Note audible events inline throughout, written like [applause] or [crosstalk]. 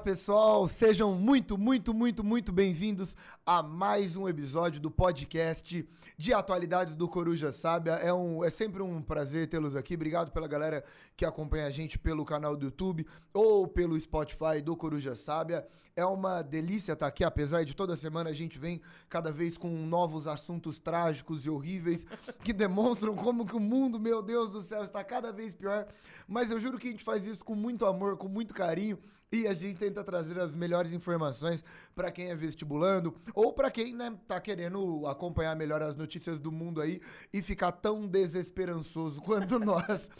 pessoal, sejam muito, muito, muito, muito bem-vindos a mais um episódio do podcast de atualidades do Coruja Sábia. É, um, é sempre um prazer tê-los aqui. Obrigado pela galera que acompanha a gente pelo canal do YouTube ou pelo Spotify do Coruja Sábia. É uma delícia estar aqui, apesar de toda semana a gente vem cada vez com novos assuntos trágicos e horríveis [laughs] que demonstram como que o mundo, meu Deus do céu, está cada vez pior. Mas eu juro que a gente faz isso com muito amor, com muito carinho e a gente tenta trazer as melhores informações para quem é vestibulando ou para quem, né, tá querendo acompanhar melhor as notícias do mundo aí e ficar tão desesperançoso [laughs] quanto nós.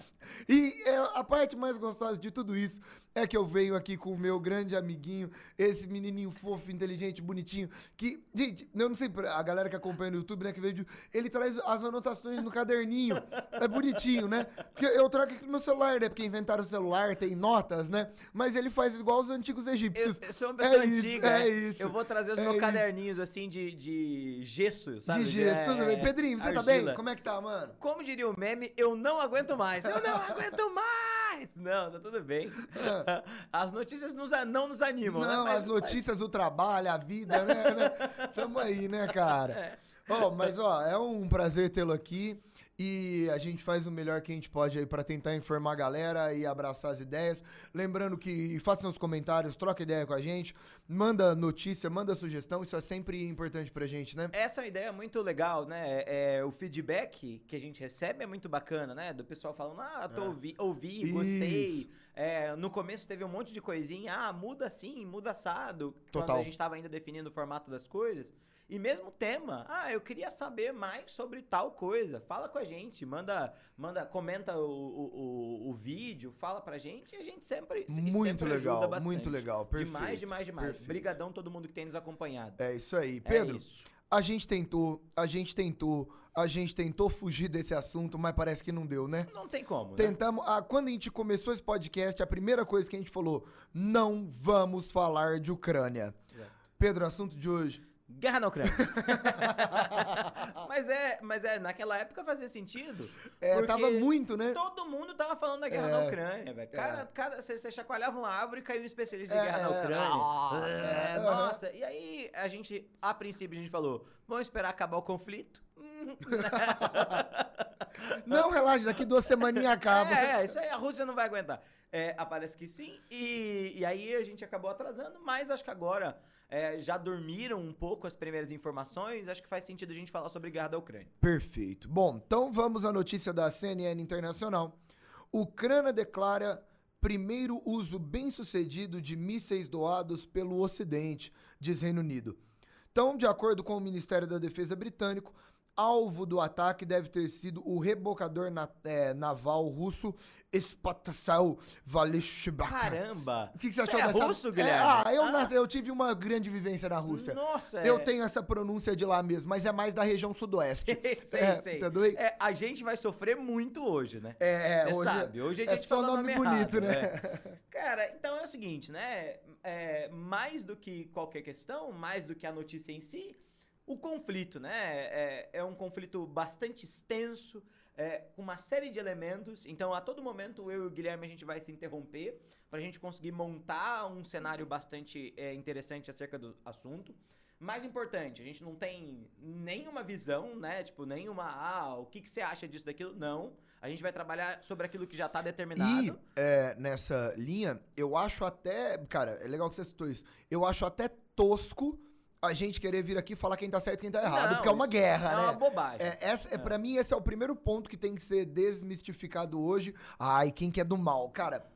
E é a parte mais gostosa de tudo isso é que eu venho aqui com o meu grande amiguinho, esse menininho fofo, inteligente, bonitinho, que, gente, eu não sei, a galera que acompanha no YouTube, né, que veio, ele traz as anotações no caderninho. É bonitinho, né? Porque eu trago aqui no meu celular, né? Porque inventaram o celular, tem notas, né? Mas ele faz igual os antigos egípcios. Eu, eu sou uma pessoa é antiga. Isso, é né? isso. Eu vou trazer os é meus isso. caderninhos assim de, de gesso, sabe? De gesso, É, tudo bem. Pedrinho, você tá argila. bem? Como é que tá, mano? Como diria o meme, eu não aguento mais. Eu não aguento mais! Não, tá tudo bem. As notícias nos não nos animam, né? Não, Mas- as notícias, o trabalho, a vida, né? né? Tamo aí, né, cara? [laughs] Ó, mas, ó, é um prazer tê-lo aqui. E a gente faz o melhor que a gente pode aí pra tentar informar a galera e abraçar as ideias. Lembrando que façam os comentários, troca ideia com a gente, manda notícia, manda sugestão, isso é sempre importante pra gente, né? Essa é uma ideia muito legal, né? É, o feedback que a gente recebe é muito bacana, né? Do pessoal falando, ah, tô ouvi, ouvi Isso. gostei. É, no começo teve um monte de coisinha, ah, muda assim, muda assado. Total. Quando a gente tava ainda definindo o formato das coisas. E mesmo tema, ah, eu queria saber mais sobre tal coisa. Fala com a gente, manda, manda comenta o, o, o, vídeo, fala pra gente e a gente sempre, Muito sempre legal, bastante. muito legal, perfeito, Demais, demais, demais. perfeito. Brigadão todo mundo que tem nos acompanhado. É isso aí. É Pedro, isso. a gente tentou, a gente tentou, a gente tentou fugir desse assunto, mas parece que não deu, né? Não tem como, né? Tentamos. Ah, quando a gente começou esse podcast, a primeira coisa que a gente falou: não vamos falar de Ucrânia. Exato. Pedro, assunto de hoje. Guerra na Ucrânia. [laughs] mas é, mas é, naquela época fazia sentido. É, tava muito, né? Todo mundo tava falando da guerra É. na Ucrânia, velho. Cara, cada, você, você chacoalhava uma árvore e caiu um especialista de É, guerra na Ucrânia. É, é, nossa, e aí a gente, a princípio, a gente falou: vamos esperar acabar o conflito. Não, relaxa, daqui duas semaninhas acaba. É, isso aí a Rússia não vai aguentar. É, parece que sim. E, e aí a gente acabou atrasando, mas acho que agora é, já dormiram um pouco as primeiras informações. Acho que faz sentido a gente falar sobre guerra da Ucrânia. Perfeito. Bom, então vamos à notícia da CNN Internacional. Ucrânia declara primeiro uso bem-sucedido de mísseis doados pelo Ocidente, diz Reino Unido. Então, de acordo com o Ministério da Defesa britânico, alvo do ataque deve ter sido o rebocador na- é, naval russo Spatsal Valishbak. Caramba! O que, que você achou é dessa? russo, É, Guilherme? ah, eu, Ah, nas- eu tive uma grande vivência na Rússia. Nossa, Eu é- tenho essa pronúncia de lá mesmo, mas é mais da região sudoeste. Sei, sei, É, sei. É, a gente vai sofrer muito hoje, né? É, Você hoje sabe, hoje a é gente só fala nome nome bonito, errado, né? é. Cara, então é o seguinte, né? É, mais do que qualquer questão, mais do que a notícia em si, o conflito, né? É, é um conflito bastante extenso, é, com uma série de elementos. Então, a todo momento, eu e o Guilherme, a gente vai se interromper para a gente conseguir montar um cenário bastante é, interessante acerca do assunto. Mais importante, a gente não tem nenhuma visão, né? Tipo, nenhuma, ah, o que, que você acha disso, daquilo? Não. A gente vai trabalhar sobre aquilo que já tá E determinado. é, nessa linha, eu acho até. Cara, é legal que você citou isso. Eu acho até tosco a gente querer vir aqui falar quem tá certo e quem tá errado, Não, porque é uma guerra, é né? uma bobagem. É, essa, é, pra mim, esse é o primeiro ponto que tem que ser desmistificado hoje. Ai, quem que é do mal? Cara,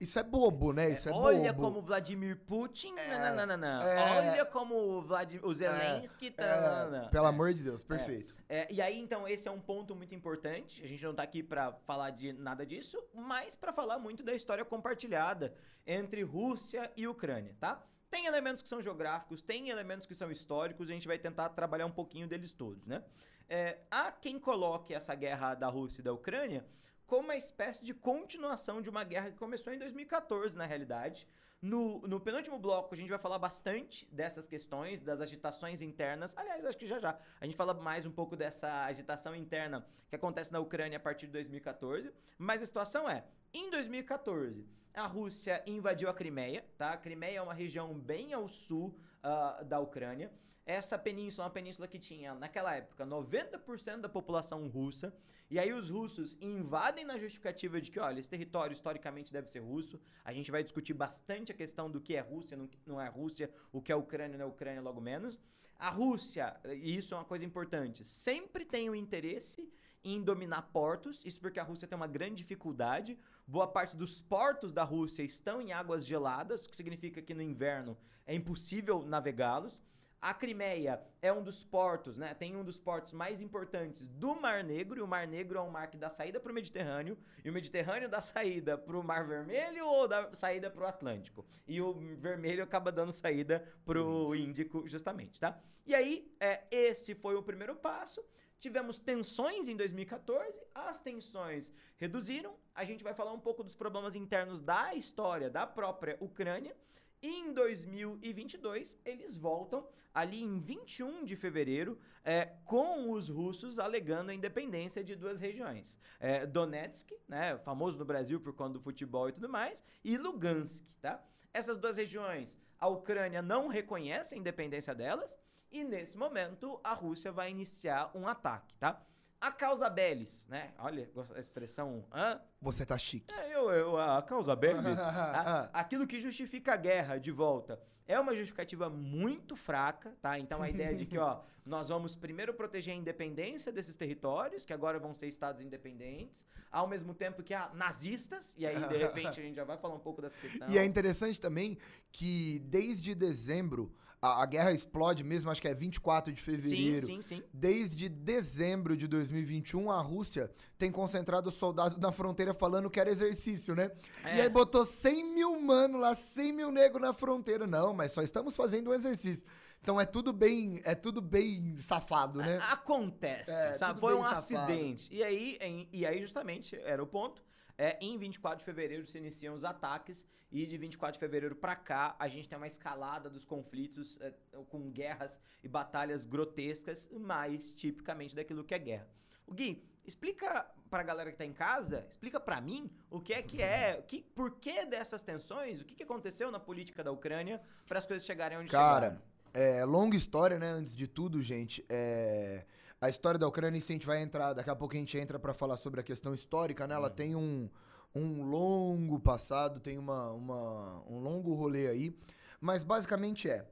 isso é bobo, né? Isso é, Olha bobo. como Vladimir Putin. não, não, não, não. é. Olha como o, Vladi- o Zelensky. tá, É, não, não. pelo amor de Deus, perfeito. É, e aí, então, esse é um ponto muito importante. A gente não tá aqui pra falar de nada disso, mas pra falar muito da história compartilhada entre Rússia e Ucrânia, tá? Tem elementos que são geográficos, tem elementos que são históricos, a gente vai tentar trabalhar um pouquinho deles todos, né? É, há quem coloque essa guerra da Rússia e da Ucrânia como uma espécie de continuação de uma guerra que começou em 2014, na realidade. No, no penúltimo bloco, a gente vai falar bastante dessas questões, das agitações internas. Aliás, acho que já já. A gente fala mais um pouco dessa agitação interna que acontece na Ucrânia a partir de 2014. Mas a situação é, em 2014, a Rússia invadiu a Crimeia, tá? A Crimeia é uma região bem ao sul uh, da Ucrânia. Essa península é uma península que tinha, naquela época, 90% da população russa. E aí os russos invadem na justificativa de que, olha, esse território historicamente deve ser russo. A gente vai discutir bastante a questão do que é Rússia, não é Rússia, o que é Ucrânia, não é Ucrânia, logo menos. A Rússia, e isso é uma coisa importante, sempre tem o interesse em dominar portos, isso porque a Rússia tem uma grande dificuldade. Boa parte dos portos da Rússia estão em águas geladas, o que significa que no inverno é impossível navegá-los. A Crimeia é um dos portos, né? Tem um dos portos mais importantes do Mar Negro, e o Mar Negro é um mar que dá saída para o Mediterrâneo, e o Mediterrâneo dá saída para o Mar Vermelho ou dá saída para o Atlântico. E o Vermelho acaba dando saída para o Índico, justamente, tá? E aí, é, esse foi o primeiro passo. Tivemos tensões em 2014, as tensões reduziram. A gente vai falar um pouco dos problemas internos da história da própria Ucrânia. E em 2022, eles voltam ali em 21 de fevereiro, é, com os russos alegando a independência de duas regiões. É, Donetsk, né, famoso no Brasil por conta do futebol e tudo mais, e Lugansk, tá? Essas duas regiões, a Ucrânia não reconhece a independência delas, e nesse momento a Rússia vai iniciar um ataque, tá? A causa belis, né? Olha a expressão. Hã? Você tá chique. É, eu, eu, a causa belis. a, [laughs] aquilo que justifica a guerra de volta. É uma justificativa muito fraca, tá? Então a ideia de que, ó, [laughs] nós vamos primeiro proteger a independência desses territórios, que agora vão ser estados independentes, ao mesmo tempo que há nazistas, e aí de repente a gente já vai falar um pouco dessa questão. E é interessante também que desde dezembro a, a, guerra explode mesmo, acho que é 24 de fevereiro. Sim, sim, sim. Desde dezembro de 2021, a Rússia tem concentrado soldados na fronteira falando que era exercício, né? É. E aí botou 100 mil mano lá, 100 mil negros na fronteira. Não, mas só estamos fazendo um exercício. Então é tudo bem, é tudo bem safado, né? Acontece, é, sabe? Foi um safado. acidente. E aí, em, e aí justamente era o ponto. É, em 24 de fevereiro se iniciam os ataques e de 24 de fevereiro para cá a gente tem uma escalada dos conflitos é, com guerras e batalhas grotescas, mais tipicamente daquilo que é guerra. O Gui, explica para a galera que tá em casa, explica para mim o que é que é, que, por que dessas tensões, o que, que aconteceu na política da Ucrânia para as coisas chegarem onde Cara, chegaram. Cara, é longa história, né? Antes de tudo, gente, é a história da Ucrânia, isso a gente vai entrar, daqui a pouco a gente entra para falar sobre a questão histórica, né? Ela uhum. tem um, um longo passado, tem uma, uma, um longo rolê aí, mas basicamente é,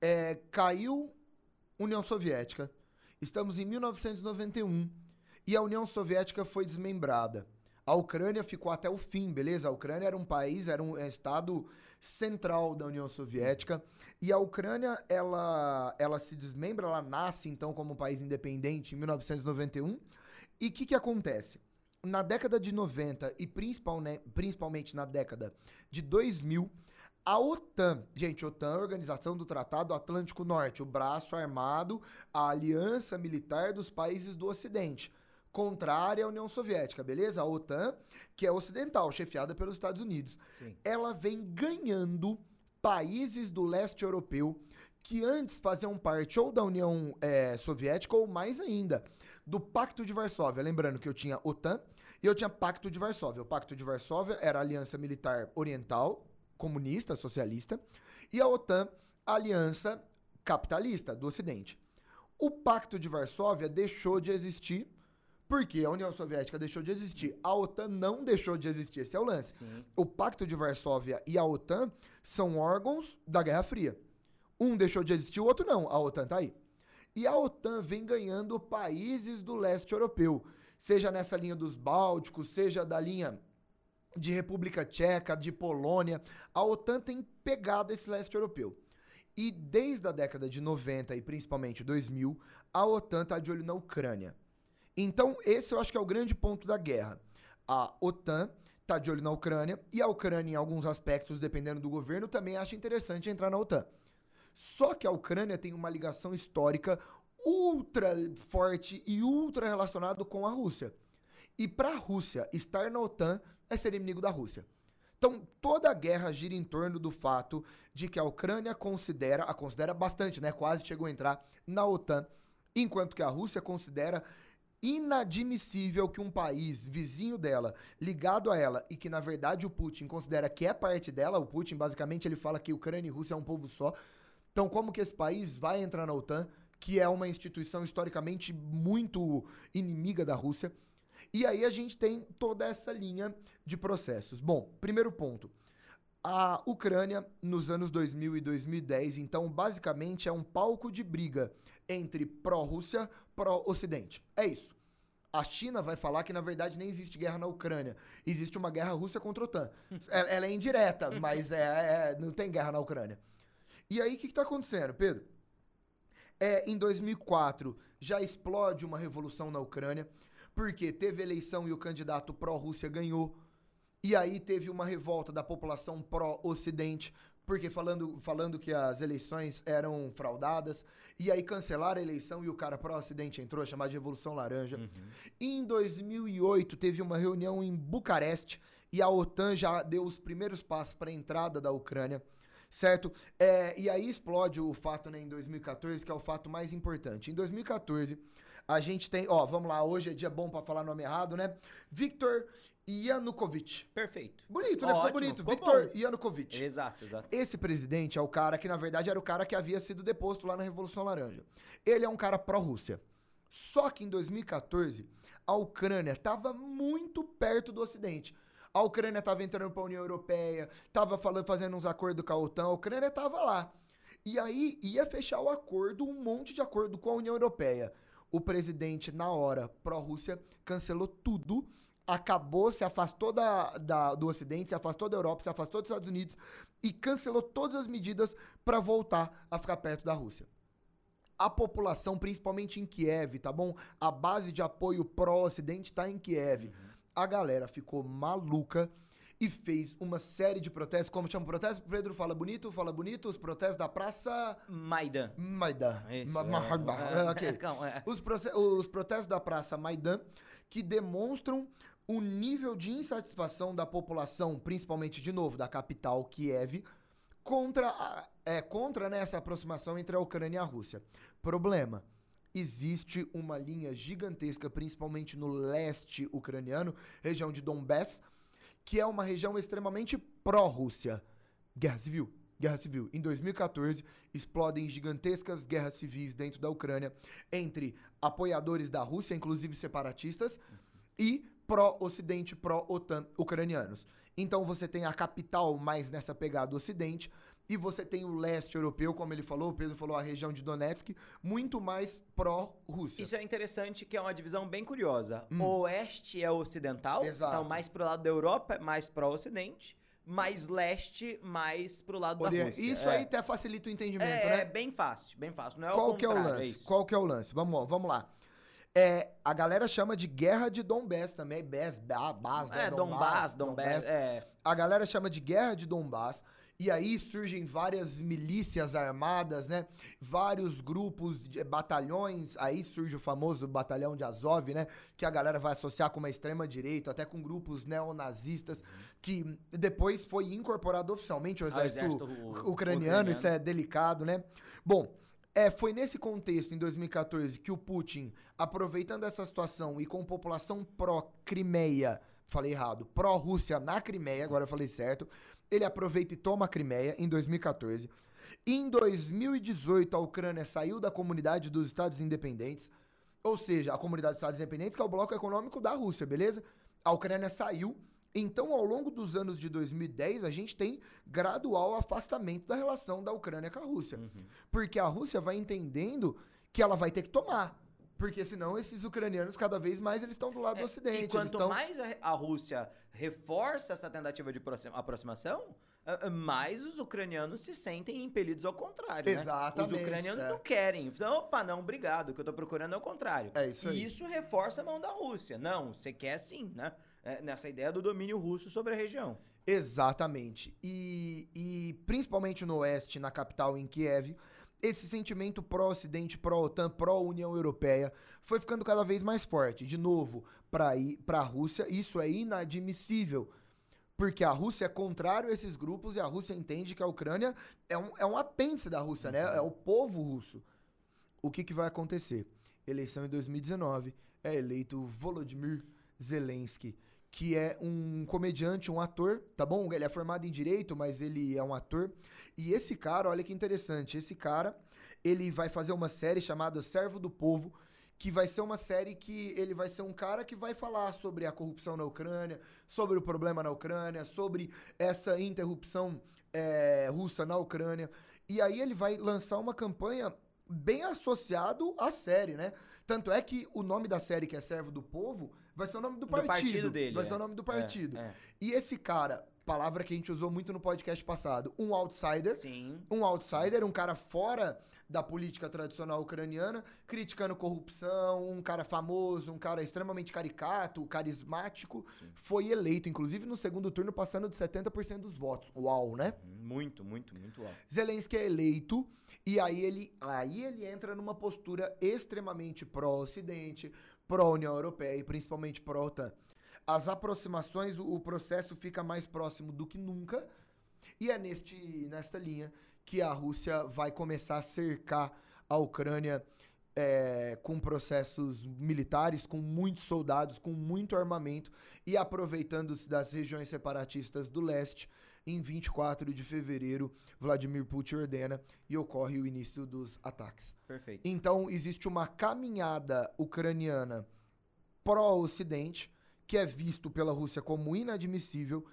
é caiu União Soviética, estamos em 1991 e a União Soviética foi desmembrada. A Ucrânia ficou até o fim, beleza? A Ucrânia era um país, era um estado central da União Soviética. E a Ucrânia, ela, ela se desmembra, ela nasce então como um país independente em 1991. E o que, que acontece? Na década de 90 e né, principalmente na década de 2000, a OTAN, gente, OTAN, Organização do Tratado Atlântico Norte, o braço armado, a aliança militar dos países do Ocidente contrária à União Soviética, beleza? A OTAN, que é ocidental, chefiada pelos Estados Unidos. Sim. Ela vem ganhando países do leste europeu que antes faziam parte ou da União é, Soviética ou mais ainda do Pacto de Varsóvia. Lembrando que eu tinha OTAN e eu tinha Pacto de Varsóvia. O Pacto de Varsóvia era a aliança militar oriental, comunista, socialista, e a OTAN, a aliança capitalista do Ocidente. O Pacto de Varsóvia deixou de existir porque a União Soviética deixou de existir. A OTAN não deixou de existir. Esse é o lance. Sim. O Pacto de Varsóvia e a OTAN são órgãos da Guerra Fria. Um deixou de existir, o outro não. A OTAN tá aí. E a OTAN vem ganhando países do leste europeu. Seja nessa linha dos Bálticos, seja da linha de República Tcheca, de Polônia. A OTAN tem pegado esse leste europeu. E desde a década de 90 e principalmente 2000, a OTAN está de olho na Ucrânia. Então, esse eu acho que é o grande ponto da guerra. A OTAN está de olho na Ucrânia e a Ucrânia, em alguns aspectos, dependendo do governo, também acha interessante entrar na OTAN. Só que a Ucrânia tem uma ligação histórica ultra forte e ultra relacionado com a Rússia. E para a Rússia estar na OTAN é ser inimigo da Rússia. Então, toda a guerra gira em torno do fato de que a Ucrânia considera, a considera bastante, né? Quase chegou a entrar na OTAN, enquanto que a Rússia considera inadmissível que um país vizinho dela, ligado a ela, e que na verdade o Putin considera que é parte dela, o Putin basicamente ele fala que Ucrânia e Rússia é um povo só. Então, como que esse país vai entrar na OTAN, que é uma instituição historicamente muito inimiga da Rússia? E aí a gente tem toda essa linha de processos. Bom, primeiro ponto. A Ucrânia, nos anos 2000 e 2010, então, basicamente é um palco de briga entre pró-Rússia, pró-Ocidente. É isso. A China vai falar que, na verdade, nem existe guerra na Ucrânia. Existe uma guerra russa contra a OTAN. [laughs] ela, ela é indireta, mas é, é, não tem guerra na Ucrânia. E aí, o que está acontecendo, Pedro? É, em 2004, já explode uma revolução na Ucrânia, porque teve eleição e o candidato pró-Rússia ganhou. E aí teve uma revolta da população pró-Ocidente, porque falando, falando que as eleições eram fraudadas, e aí cancelaram a eleição e o cara pró-Ocidente entrou, chamado de Revolução Laranja. Uhum. Em 2008 teve uma reunião em Bucareste e a OTAN já deu os primeiros passos para a entrada da Ucrânia certo? É, e aí explode o fato né, em 2014, que é o fato mais importante. Em 2014, a gente tem, ó, vamos lá, hoje é dia bom para falar nome errado, né? Victor Yanukovych. Perfeito. Bonito, né? Ficou bonito. Ficou Victor bom. Yanukovych. Exato, exato. Esse presidente é o cara que, na verdade, era o cara que havia sido deposto lá na Revolução Laranja. Ele é um cara pró-Rússia. Só que em 2014, a Ucrânia estava muito perto do Ocidente. A Ucrânia estava entrando para a União Europeia, estava fazendo uns acordos com a OTAN, a Ucrânia estava lá. E aí ia fechar o acordo, um monte de acordo com a União Europeia. O presidente, na hora, pró-Rússia, cancelou tudo, acabou, se afastou da, da, do Ocidente, se afastou da Europa, se afastou dos Estados Unidos e cancelou todas as medidas para voltar a ficar perto da Rússia a população, principalmente em Kiev, tá bom? A base de apoio pró-Ocidente está em Kiev. Uhum a galera ficou maluca e fez uma série de protestos. Como chama o protesto? Pedro fala bonito, fala bonito. Os protestos da Praça. Maidan. Maidan. Isso, Ma é, é, ok. [laughs] É. Os, os protestos da Praça Maidan que demonstram o nível de insatisfação da população, principalmente, de novo, da capital, Kiev, contra, é, contra né, essa aproximação entre a Ucrânia e a Rússia. Problema existe uma linha gigantesca, principalmente no leste ucraniano, região de Donbass, que é uma região extremamente pró-Rússia. Guerra civil. Guerra civil. Em 2014, explodem gigantescas guerras civis dentro da Ucrânia entre apoiadores da Rússia, inclusive separatistas, e pró-Ocidente, pró-OTAN ucranianos. Então você tem a capital mais nessa pegada Ocidente, e você tem o leste europeu, como ele falou, o Pedro falou, a região de Donetsk, muito mais pró-Rússia. Isso é interessante, que é uma divisão bem curiosa. Hum. O oeste é ocidental, Exato. então mais pro lado da Europa, mais pró-ocidente. Mais leste, mais pro lado da Rússia. Isso é. aí até facilita o entendimento, é, né? É bem fácil, bem fácil. Não é Qual que é o lance? É Qual que é o lance? Vamos, vamos lá. É, a galera chama de Guerra de Donbass também. Bas, Bas, né? É, Donbass, Donbass, Donbass. É. A galera chama de Guerra de Donbass. E aí surgem várias milícias armadas, né? Vários grupos, de, batalhões. Aí surge o famoso batalhão de Azov, né? Que a galera vai associar com uma extrema direita, até com grupos neonazistas, que depois foi incorporado oficialmente ao exército, exército ucraniano, ucraniano. Isso é delicado, né? Bom, é, foi nesse contexto, em 2014, que o Putin, aproveitando essa situação e com população pró-Crimeia, falei errado, pró-Rússia na Crimeia, agora eu falei certo, ele aproveita e toma a Crimeia em 2014. Em 2018, a Ucrânia saiu da comunidade dos Estados Independentes, ou seja, a comunidade dos Estados Independentes, que é o bloco econômico da Rússia, beleza? A Ucrânia saiu. Então, ao longo dos anos de 2010, a gente tem gradual afastamento da relação da Ucrânia com a Rússia. Uhum. Porque a Rússia vai entendendo que ela vai ter que tomar. Porque senão esses ucranianos, cada vez mais, eles estão do lado é, do Ocidente. E quanto tão... mais a, Rússia reforça essa tentativa de aproximação, mais os ucranianos se sentem impelidos ao contrário. Exatamente. Né? Os ucranianos é. não querem. Então, opa, não, obrigado. O que eu tô procurando é o contrário. É isso aí. E isso reforça a mão da Rússia. Não, você quer sim, né? É, nessa ideia do domínio russo sobre a região. Exatamente. E, e principalmente no oeste, na capital, em Kiev, esse sentimento pró-Ocidente, pró-OTAN, pró-União Europeia foi ficando cada vez mais forte. De novo, para a Rússia, isso é inadmissível. Porque a Rússia é contrário a esses grupos e a Rússia entende que a Ucrânia é um, é um apêndice da Rússia, né? É o povo russo. O que, que vai acontecer? Eleição em 2019, é eleito Volodymyr Zelensky, que é um comediante, um ator, tá bom? Ele é formado em direito, mas ele é um ator. E esse cara, olha que interessante, esse cara, ele vai fazer uma série chamada Servo do Povo, que vai ser uma série que ele vai ser um cara que vai falar sobre a corrupção na Ucrânia, sobre o problema na Ucrânia, sobre essa interrupção é, russa na Ucrânia. E aí ele vai lançar uma campanha bem associado à série, né? Tanto é que o nome da série, que é Servo do Povo, vai ser o nome do, Do partido. partido dele, Vai é. ser o nome do partido. É, é. E esse cara, palavra que a gente usou muito no podcast passado, um outsider. Sim. Um outsider, um cara fora da política tradicional ucraniana, criticando corrupção, um cara famoso, um cara extremamente caricato, carismático, foi eleito, inclusive no segundo turno, passando de 70% dos votos. Uau, né? Muito, muito, muito alto. Zelensky é eleito e aí ele, aí ele entra numa postura extremamente pró-Ocidente, pró-União Europeia e principalmente pró-OTAN. As aproximações, o, processo fica mais próximo do que nunca e é neste, nesta linha que a Rússia vai começar a cercar a Ucrânia é, com processos militares, com muitos soldados, com muito armamento e aproveitando-se das regiões separatistas do leste. Em 24 de fevereiro, Vladimir Putin ordena e ocorre o início dos ataques. Perfeito. Então, existe uma caminhada ucraniana pró-Ocidente, que é visto pela Rússia como inadmissível.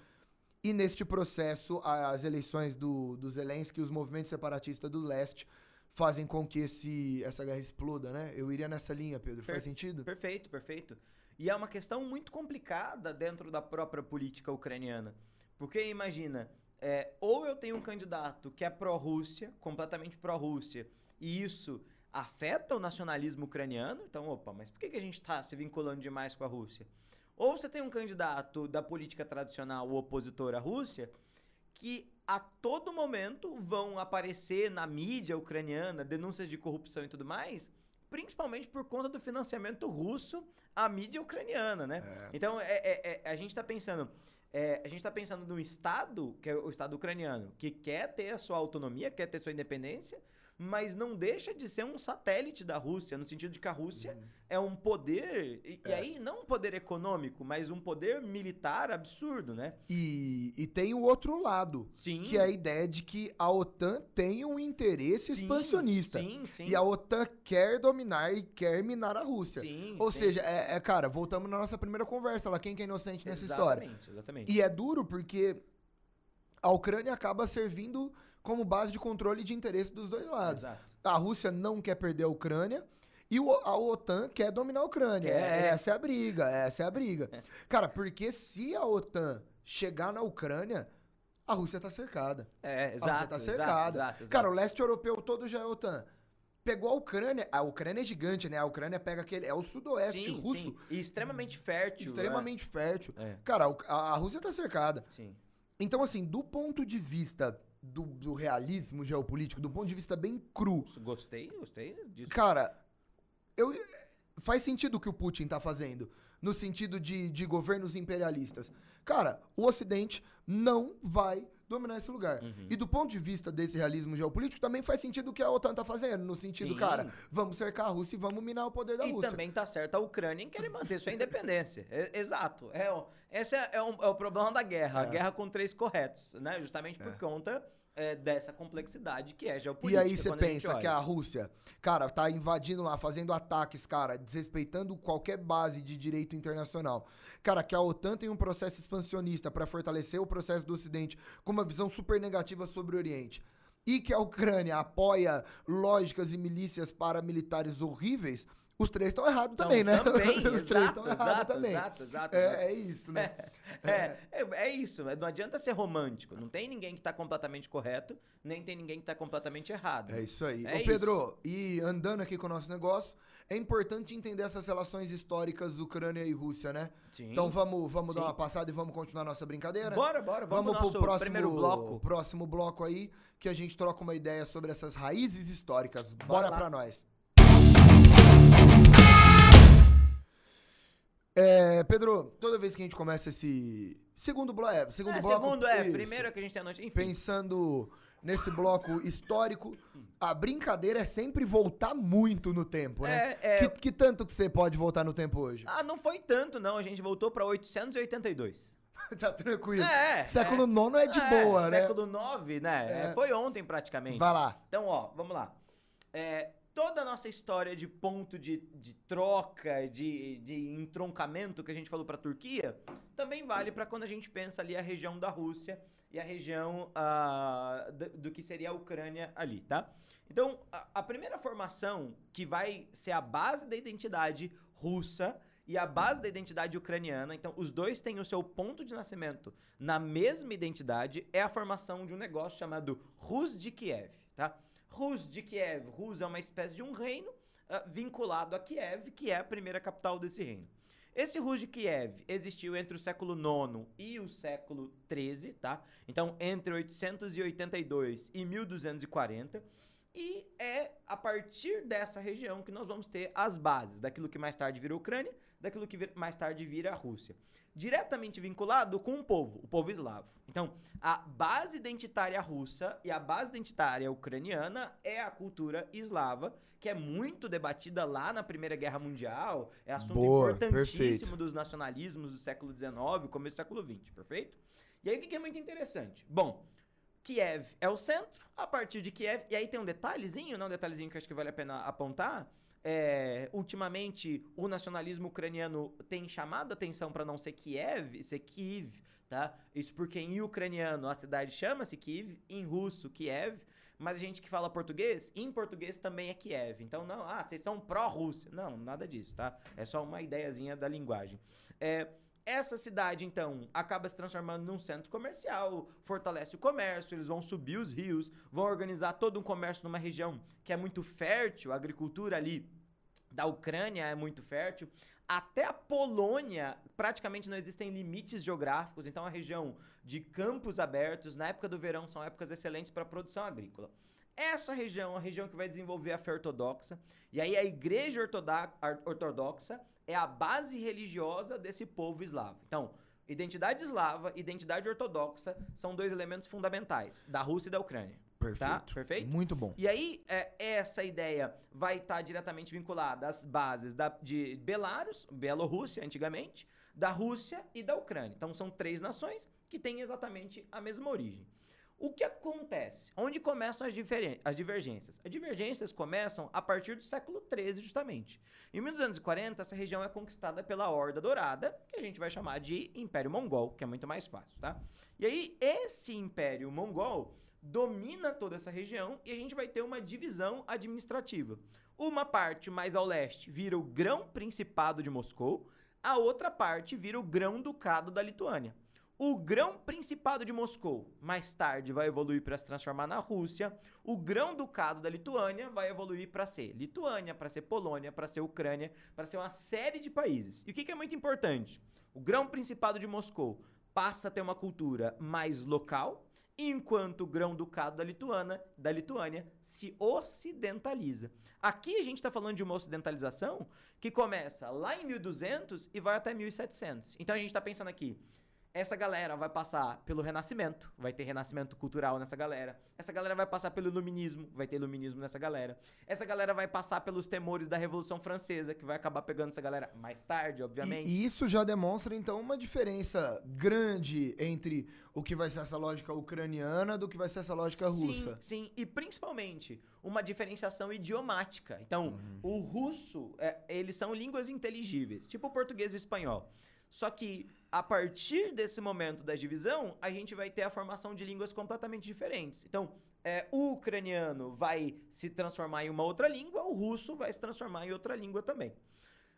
E neste processo, as eleições do, do Zelensky e os movimentos separatistas do leste fazem com que esse, essa guerra exploda, né? Eu iria nessa linha, Pedro. Faz Per- sentido? Perfeito, perfeito. E é uma questão muito complicada dentro da própria política ucraniana. Porque imagina, é, ou eu tenho um candidato que é pró-Rússia, completamente pró-Rússia, e isso afeta o nacionalismo ucraniano, então, opa, mas por que, que a gente está se vinculando demais com a Rússia? Ou você tem um candidato da política tradicional, o opositor à Rússia, que a todo momento vão aparecer na mídia ucraniana denúncias de corrupção e tudo mais, principalmente por conta do financiamento russo à mídia ucraniana, né? Então, é, é- é- a gente está pensando... é, a gente está pensando num Estado, que é o Estado ucraniano, que quer ter a sua autonomia, quer ter sua independência, mas não deixa de ser um satélite da Rússia, no sentido de que a Rússia é um poder, e, e É. aí não um poder econômico, mas um poder militar absurdo, né? E, e tem o outro lado, Sim. que é a ideia de que a OTAN tem um interesse Sim, expansionista. Sim, sim. E a OTAN quer dominar e quer minar a Rússia. Sim, Ou sim. seja, é, é, cara, voltamos na nossa primeira conversa lá, quem que é inocente nessa história. Exatamente, exatamente. E é duro porque a Ucrânia acaba servindo como base de controle de interesse dos dois lados. Exato. A Rússia não quer perder a Ucrânia e o- a OTAN quer dominar a Ucrânia. Quer. É, essa é a briga, essa é a briga. [laughs] Cara, porque se a OTAN chegar na Ucrânia, a Rússia tá cercada. É, A Rússia exato, tá exato, cercada. exato, exato. Cara, o leste europeu todo já é OTAN. Pegou a Ucrânia, a Ucrânia é gigante, né? A Ucrânia pega aquele, é o sudoeste sim, russo, sim. E extremamente fértil. extremamente fértil. É. Cara, a, a Rússia tá cercada. É, sim. Então, assim, do ponto de vista do, do realismo geopolítico, do ponto de vista bem cru, Gostei, gostei disso. cara, eu, faz sentido o que o Putin tá fazendo, no sentido de, de governos imperialistas. Cara, o Ocidente não vai dominar esse lugar. Uhum. E do ponto de vista desse realismo geopolítico, também faz sentido o que a OTAN tá fazendo, no sentido, Sim. cara, vamos cercar a Rússia e vamos minar o poder da E Rússia. também tá certo a Ucrânia em querer manter sua independência. É- [laughs] exato. É, esse é, é um- é o problema da guerra. A É. guerra com três corretos, né? Justamente por É. conta é, dessa complexidade que é E geopolítica. aí você quando a pensa que a Rússia, cara, tá invadindo lá, fazendo ataques, cara, desrespeitando qualquer base de direito internacional. Cara, que a OTAN tem um processo expansionista pra fortalecer o processo do Ocidente com uma visão super negativa sobre o Oriente. E que a Ucrânia apoia lógicas e milícias paramilitares horríveis, os três estão errados também, né? Também, [laughs] os três estão errados também. exato, exato. É, é isso, né? [laughs] É, é, é isso, não adianta ser romântico. Não tem ninguém que tá completamente correto, nem tem ninguém que tá completamente errado. É isso aí. É Ô, Pedro, e andando aqui com o nosso negócio, é importante entender essas relações históricas Ucrânia e Rússia, né? Sim. Então vamos, vamos dar Sim. uma passada e vamos continuar nossa brincadeira? Bora, bora, vamos, Vamos pro próximo primeiro bloco. próximo bloco aí, que a gente troca uma ideia sobre essas raízes históricas. Bora, Bora pra nós. É, Pedro, toda vez que a gente começa esse segundo bloco, é, segundo É, bloco, segundo, é, isso. primeiro é que a gente tem a noite. Enfim, pensando nesse bloco histórico, a brincadeira é sempre voltar muito no tempo, né? É, é. Que, que tanto que você pode voltar no tempo hoje? Ah, não foi tanto, não. A gente voltou pra 882. [laughs] tá tranquilo. É, Século é. IX é de boa, né? Século IX, né? É. Foi ontem praticamente. Vai lá. Então, ó, vamos lá. É, toda a nossa história de ponto de, de troca, de, de entroncamento que a gente falou pra Turquia, também vale pra quando a gente pensa ali a região da Rússia e a região ah, do, do que seria a Ucrânia ali, tá? Então, a, a primeira formação que vai ser a base da identidade russa e a base da identidade ucraniana, então os dois têm o seu ponto de nascimento na mesma identidade, é a formação de um negócio chamado Rus de Kiev, tá? Rus de Kiev, Rus é uma espécie de um reino ah, vinculado a Kiev, que é a primeira capital desse reino. Esse Rus de Kiev existiu entre o século IX e o século XIII, tá? Então, entre 882 e 1240. E é a partir dessa região que nós vamos ter as bases daquilo que mais tarde vira a Ucrânia, daquilo que mais tarde vira a Rússia. Diretamente vinculado com o povo, o povo eslavo. Então, a base identitária russa e a base identitária ucraniana é a cultura eslava, que é muito debatida lá na Primeira Guerra Mundial, é assunto Boa, importantíssimo perfeito. dos nacionalismos do século XIX, começo do século XX, perfeito? E aí o que é muito interessante? Bom, Kiev é o centro, a partir de Kiev, e aí tem um detalhezinho, não um detalhezinho que acho que vale a pena apontar. É, ultimamente, o nacionalismo ucraniano tem chamado atenção para não ser Kiev ser Kiev, tá? Isso porque em ucraniano a cidade chama-se Kiev, em russo Kiev, mas a gente que fala português, em português também é Kiev. Então, não, ah, vocês são pró-Rússia. Não, nada disso, tá? É só uma ideiazinha da linguagem. É, essa cidade, então, acaba se transformando num centro comercial, fortalece o comércio, eles vão subir os rios, vão organizar todo um comércio numa região que é muito fértil, a agricultura ali da Ucrânia é muito fértil. Até a Polônia, praticamente não existem limites geográficos, então a região de campos abertos, na época do verão, são épocas excelentes para a produção agrícola. Essa região é a região que vai desenvolver a fé ortodoxa, e aí a igreja ortodoxa é a base religiosa desse povo eslavo. Então, identidade eslava, identidade ortodoxa são dois elementos fundamentais da Rússia e da Ucrânia. Perfeito. Tá? Perfeito? Muito bom. E aí, é, essa ideia vai estar diretamente vinculada às bases da, de Belarus, Bielorrússia, antigamente, da Rússia e da Ucrânia. Então, são três nações que têm exatamente a mesma origem. O que acontece? Onde começam as, as divergências? As divergências começam a partir do século XIII, justamente. Em 1240, essa região é conquistada pela Horda Dourada, que a gente vai chamar de Império Mongol, que é muito mais fácil, tá? E aí, esse Império Mongol domina toda essa região e a gente vai ter uma divisão administrativa. Uma parte mais ao leste vira o Grão-Principado de Moscou, a outra parte vira o Grão-Ducado da Lituânia. O Grão-Principado de Moscou, mais tarde, vai evoluir para se transformar na Rússia. O Grão-Ducado da Lituânia vai evoluir para ser Lituânia, para ser Polônia, para ser Ucrânia, para ser uma série de países. E o que, que é muito importante? O Grão-Principado de Moscou passa a ter uma cultura mais local, enquanto o Grão-Ducado da Lituânia, da Lituânia se ocidentaliza. Aqui a gente está falando de uma ocidentalização que começa lá em 1200 e vai até 1700. Então a gente está pensando aqui, essa galera vai passar pelo renascimento, vai ter renascimento cultural nessa galera. Essa galera vai passar pelo iluminismo, vai ter iluminismo nessa galera. Essa galera vai passar pelos temores da Revolução Francesa, que vai acabar pegando essa galera mais tarde, obviamente. E, isso já demonstra, então, uma diferença grande entre o que vai ser essa lógica ucraniana do que vai ser essa lógica sim, russa. Sim, e principalmente uma diferenciação idiomática. Então, Uhum. o russo, é, eles são línguas inteligíveis, tipo o português e o espanhol. Só que a partir desse momento da divisão, a gente vai ter a formação de línguas completamente diferentes. Então, é, o ucraniano vai se transformar em uma outra língua, o russo vai se transformar em outra língua também.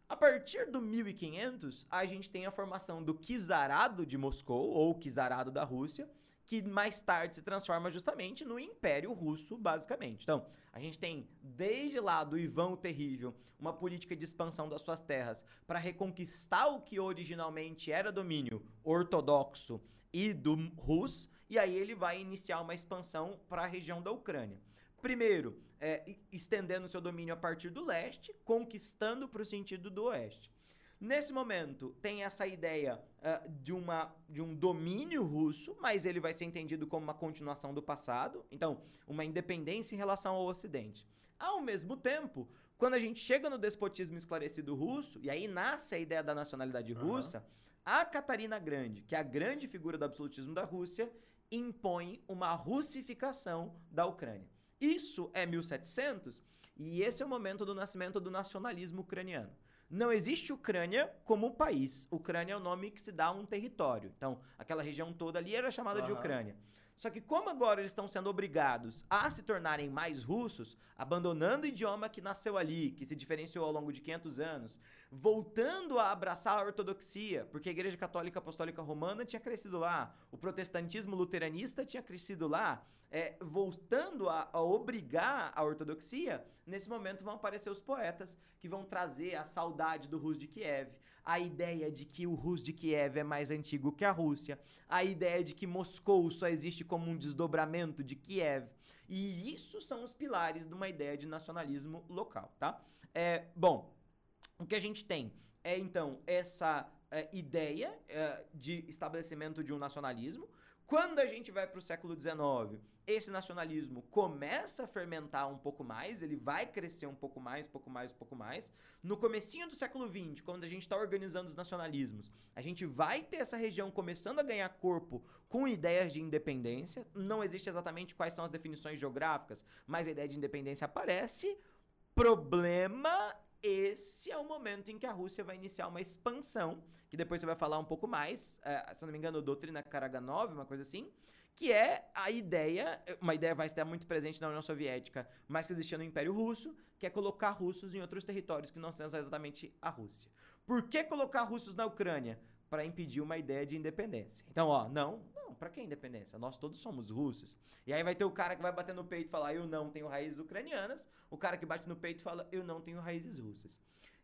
A partir do 1500, a gente tem a formação do czarado de Moscou, ou czarado da Rússia, que mais tarde se transforma justamente no Império Russo, basicamente. Então, a gente tem desde lá do Ivan o Terrível uma política de expansão das suas terras para reconquistar o que originalmente era domínio ortodoxo e do Rus, e aí ele vai iniciar uma expansão para a região da Ucrânia. Primeiro, é, estendendo seu domínio a partir do leste, conquistando para o sentido do oeste. Nesse momento, tem essa ideia uh, de, uma, de um domínio russo, mas ele vai ser entendido como uma continuação do passado. Então, uma independência em relação ao Ocidente. Ao mesmo tempo, quando a gente chega no despotismo esclarecido russo, e aí nasce a ideia da nacionalidade russa, uhum. a Catarina Grande, que é a grande figura do absolutismo da Rússia, impõe uma russificação da Ucrânia. Isso é 1700 e esse é o momento do nascimento do nacionalismo ucraniano. Não existe Ucrânia como país. Ucrânia é o nome que se dá a um território. Então, aquela região toda ali era chamada uhum. de Ucrânia. Só que como agora eles estão sendo obrigados a se tornarem mais russos, abandonando o idioma que nasceu ali, que se diferenciou ao longo de 500 anos, voltando a abraçar a ortodoxia, porque a Igreja Católica Apostólica Romana tinha crescido lá, o protestantismo luteranista tinha crescido lá, é, voltando a, a, obrigar a ortodoxia, nesse momento vão aparecer os poetas que vão trazer a saudade do Rus de Kiev, a ideia de que o Rus de Kiev é mais antigo que a Rússia, a ideia de que Moscou só existe como um desdobramento de Kiev. E isso são os pilares de uma ideia de nacionalismo local, tá? É, bom, o que a gente tem é então essa é, ideia é, de estabelecimento de um nacionalismo. Quando a gente vai para o século XIX, esse nacionalismo começa a fermentar um pouco mais, ele vai crescer um pouco mais, pouco mais, pouco mais. No comecinho do século XX, quando a gente está organizando os nacionalismos, a gente vai ter essa região começando a ganhar corpo com ideias de independência. Não existe exatamente quais são as definições geográficas, mas a ideia de independência aparece. Problema esse é o momento em que a Rússia vai iniciar uma expansão, que depois você vai falar um pouco mais, é, se não me engano, doutrina Karaganov, uma coisa assim, que é a ideia, uma ideia vai estar muito presente na União Soviética, mas que existia no Império Russo, que é colocar russos em outros territórios que não são exatamente a Rússia. Por que colocar russos na Ucrânia? Para impedir uma ideia de independência. Então, ó, não, para que independência? Nós todos somos russos. E aí vai ter o cara que vai bater no peito e falar, eu não tenho raízes ucranianas, o cara que bate no peito e fala, eu não tenho raízes russas.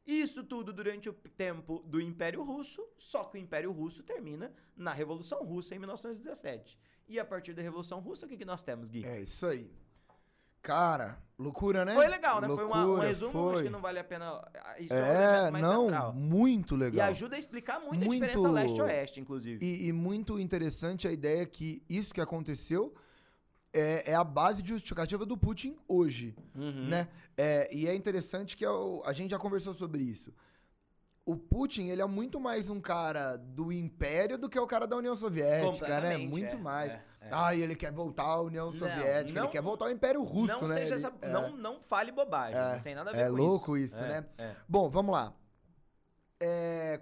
Isso tudo durante o tempo do Império Russo, só que o Império Russo termina na Revolução Russa em 1917. E a partir da Revolução Russa, o que, que nós temos, Gui? É isso aí. Cara, loucura, né? Foi legal, né? Loucura, foi uma, um resumo, foi. acho que não vale a pena. Isso é, é não, central. muito legal. E ajuda a explicar muito, muito... a diferença leste-oeste, inclusive. E, e, muito interessante a ideia que isso que aconteceu é, é a base de justificativa do Putin hoje, uhum. né? É, e é interessante que eu, a gente já conversou sobre isso o Putin, ele é muito mais um cara do Império do que o cara da União Soviética, né? Muito é, mais. É, é. Ah, ele quer voltar à União Soviética, não, ele quer voltar ao Império Russo, não né? Seja ele, essa, é. não, não fale bobagem, é, não tem nada a ver é com isso. É louco isso, né? Bom, vamos lá.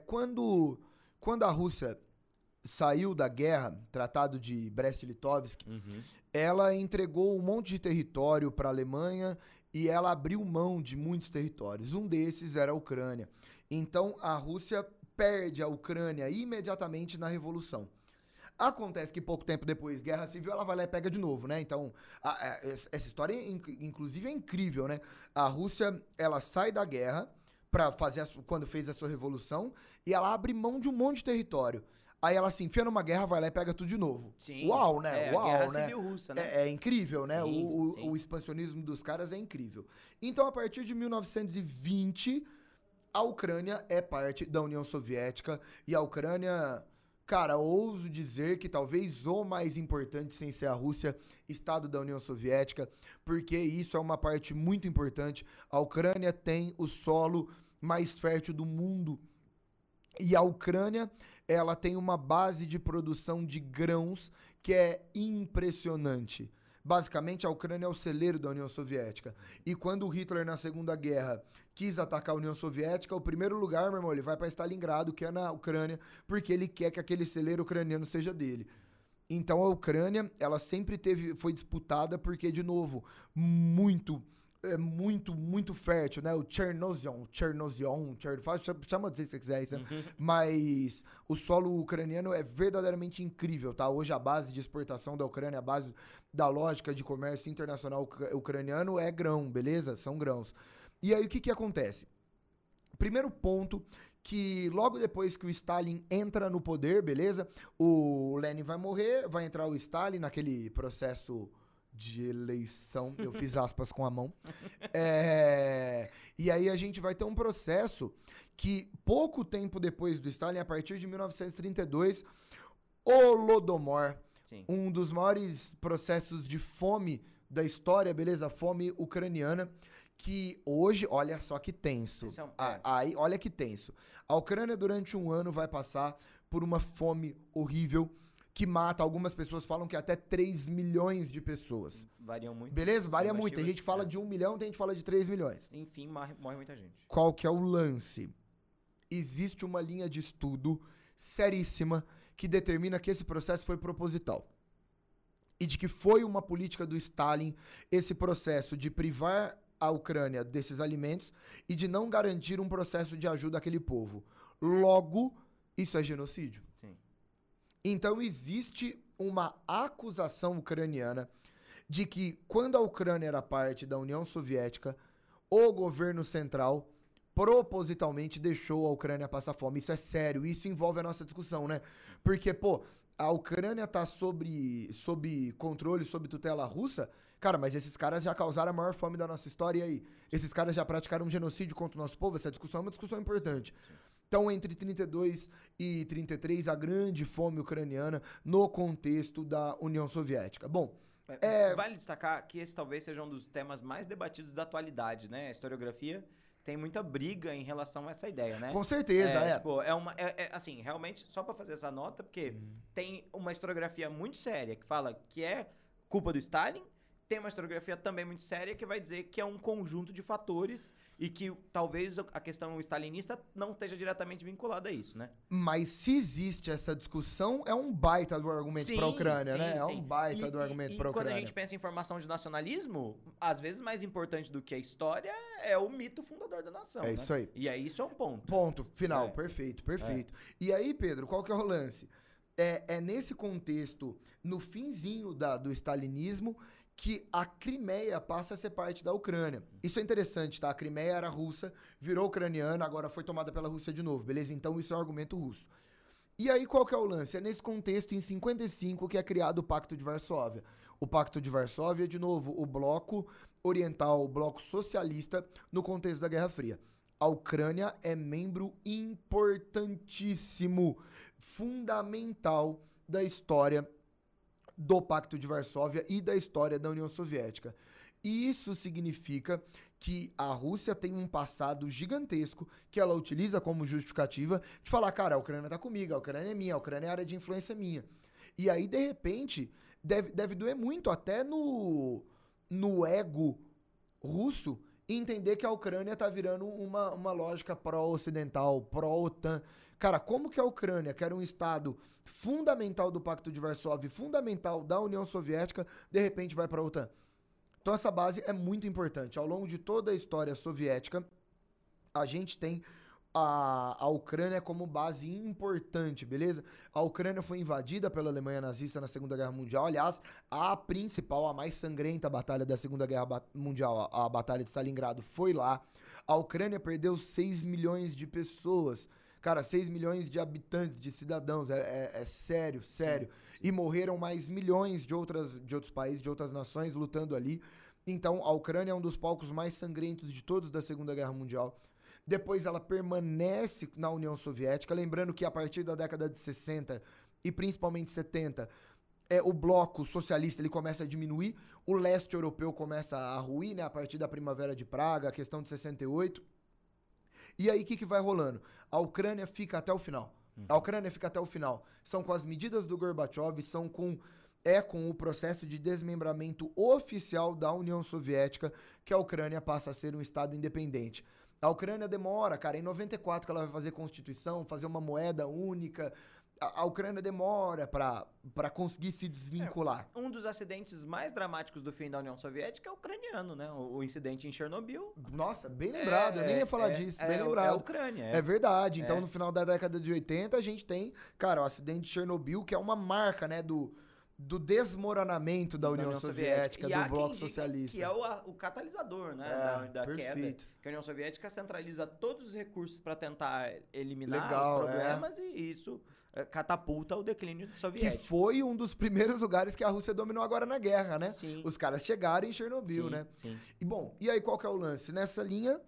quando, quando a Rússia saiu da guerra, Tratado de Brest-Litovsk, uhum. ela entregou um monte de território para a Alemanha e ela abriu mão de muitos territórios. Um desses era a Ucrânia. Então a Rússia perde a Ucrânia imediatamente na Revolução. Acontece que pouco tempo depois, Guerra Civil, ela vai lá e pega de novo, né? Então, a, a, essa história, inclusive, é incrível, né? A Rússia, ela sai da guerra para fazer a, quando fez a sua revolução e ela abre mão de um monte de território. Aí ela se enfia numa guerra, vai lá e pega tudo de novo. Sim. Uau, né? É, Uau, guerra né? Civil russa, né? É, é incrível, né? Sim, o, sim. o expansionismo dos caras é incrível. Então, a partir de 1920 a Ucrânia é parte da União Soviética e a Ucrânia, cara, ouso dizer que talvez o mais importante sem ser a Rússia, estado da União Soviética, porque isso é uma parte muito importante. A Ucrânia tem o solo mais fértil do mundo. E a Ucrânia, ela tem uma base de produção de grãos que é impressionante. Basicamente, a Ucrânia é o celeiro da União Soviética. E quando Hitler, na Segunda Guerra, quis atacar a União Soviética, o primeiro lugar, meu irmão, ele vai para Stalingrado, que é na Ucrânia, porque ele quer que aquele celeiro ucraniano seja dele. Então a Ucrânia, ela sempre teve, foi disputada porque, de novo, muito é muito, muito fértil, né? O Chernozion, Chernozion, Cher, chama do que você quiser isso, né? Uhum. Mas o solo ucraniano é verdadeiramente incrível, tá? Hoje a base de exportação da Ucrânia, a base da lógica de comércio internacional ucraniano é grão, beleza? São grãos. E aí o que que acontece? Primeiro ponto que logo depois que o Stalin entra no poder, beleza? O Lenin vai morrer, vai entrar o Stalin naquele processo de eleição. Eu fiz [laughs] aspas com a mão. É, e aí a gente vai ter um processo que, pouco tempo depois do Stalin, a partir de 1932, Holodomor, Sim. um dos maiores processos de fome da história, beleza? Fome ucraniana, que hoje, olha só que tenso. É um- A- é. Aí, olha que tenso. A Ucrânia, durante um ano, vai passar por uma fome horrível que mata. Algumas pessoas falam que até 3 milhões de pessoas. Variam muito. Beleza? Varia muito. Tem gente que fala é. de 1 milhão, tem gente que fala de 3 milhões. Enfim, morre, morre muita gente. Qual que é o lance? Existe uma linha de estudo seríssima que determina que esse processo foi proposital. E de que foi uma política do Stalin esse processo de privar a Ucrânia desses alimentos e de não garantir um processo de ajuda àquele povo. Logo, isso é genocídio. Sim. Então existe uma acusação ucraniana de que quando a Ucrânia era parte da União Soviética, o governo central propositalmente deixou a Ucrânia passar fome. Isso é sério, isso envolve a nossa discussão, né? Porque, pô, a Ucrânia tá sobre, sob controle, sob tutela russa. Cara, mas esses caras já causaram a maior fome da nossa história e aí? Esses caras já praticaram um genocídio contra o nosso povo? Essa discussão é uma discussão importante. Então, entre 32 e 33, a grande fome ucraniana no contexto da União Soviética. Bom, É- Vale destacar que esse talvez seja um dos temas mais debatidos da atualidade, né? A historiografia tem muita briga em relação a essa ideia, né? com certeza, é. Tipo, é uma. É, é, assim, realmente, só pra fazer essa nota, porque Uhum. tem uma historiografia muito séria que fala que é culpa do Stalin. Tem uma historiografia também muito séria que vai dizer que é um conjunto de fatores e que talvez a questão stalinista não esteja diretamente vinculada a isso, né? Mas se existe essa discussão, é um baita do argumento para a Ucrânia, sim, né? É sim. um baita E- do e- argumento e para a quando a Ucrânia. gente pensa em formação de nacionalismo, às vezes mais importante do que a história é o mito fundador da nação. É né? isso aí. E aí isso é um ponto. Ponto, final, É. perfeito, perfeito. E aí, Pedro, qual que é o lance? É, é nesse contexto, no finzinho da, do stalinismo, que a Crimeia passa a ser parte da Ucrânia. Isso é interessante, tá? A Crimeia era russa, virou ucraniana, agora foi tomada pela Rússia de novo, beleza? Então isso é um argumento russo. E aí, qual que é o lance? É nesse contexto, em 55, que é criado o Pacto de Varsóvia. O Pacto de Varsóvia, de novo, o bloco oriental, o bloco socialista, no contexto da Guerra Fria. A Ucrânia é membro importantíssimo, fundamental da história do Pacto de Varsóvia e da história da União Soviética. Isso significa que a Rússia tem um passado gigantesco que ela utiliza como justificativa de falar, cara, a Ucrânia tá comigo, a Ucrânia é minha, a Ucrânia é área de influência minha. E aí, de repente, deve, deve doer muito até no, no ego russo entender que a Ucrânia tá virando uma, uma lógica pró-ocidental, pró-OTAN. Cara, como que a Ucrânia, que era um estado fundamental do Pacto de Varsóvia, fundamental da União Soviética, de repente vai para a OTAN? Então essa base é muito importante. Ao longo de toda a história soviética, a gente tem a, a Ucrânia como base importante, beleza? A Ucrânia foi invadida pela Alemanha nazista na Segunda Guerra Mundial. Aliás, a principal, a mais sangrenta batalha da Segunda Guerra Mundial, a, a Batalha de Stalingrado, foi lá. A Ucrânia perdeu 6 milhões de pessoas. Cara, 6 milhões de habitantes, de cidadãos. É, é- é sério, sério. E morreram mais milhões de, outras, de outros países, de outras nações lutando ali. Então, a Ucrânia é um dos palcos mais sangrentos de todos da Segunda Guerra Mundial. Depois ela permanece na União Soviética, lembrando que a partir da década de 60 e principalmente 70, é, o bloco socialista ele começa a diminuir, o leste europeu começa a ruir, né, a partir da Primavera de Praga, a questão de 68. E aí o que, que vai rolando? A Ucrânia fica até o final. A Ucrânia fica até o final. São com as medidas do Gorbachev, são com é com o processo de desmembramento oficial da União Soviética que a Ucrânia passa a ser um estado independente. A Ucrânia demora, cara, em 94 que ela vai fazer constituição, fazer uma moeda única. A, a Ucrânia demora pra conseguir se desvincular. Um dos acidentes mais dramáticos do fim da União Soviética é o ucraniano, né? O, o incidente em Chernobyl. Nossa, bem lembrado, eu nem É, ia falar é, disso, é, bem É lembrado. a Ucrânia. É verdade. Então, É. no final da década de 80, a gente tem, cara, o acidente de Chernobyl, que é uma marca, né, do, do desmoronamento da União, Soviética, E há do bloco socialista. Que é o, o catalisador, né? É, da da queda. Que a União Soviética centraliza todos os recursos para tentar eliminar Legal, os é. problemas e isso catapulta o declínio Que soviético. foi um dos primeiros lugares que a Rússia dominou agora na guerra, né? Sim. Os caras chegaram em Chernobyl, sim, né? Sim. E bom, e aí qual que é o lance? Nessa linha,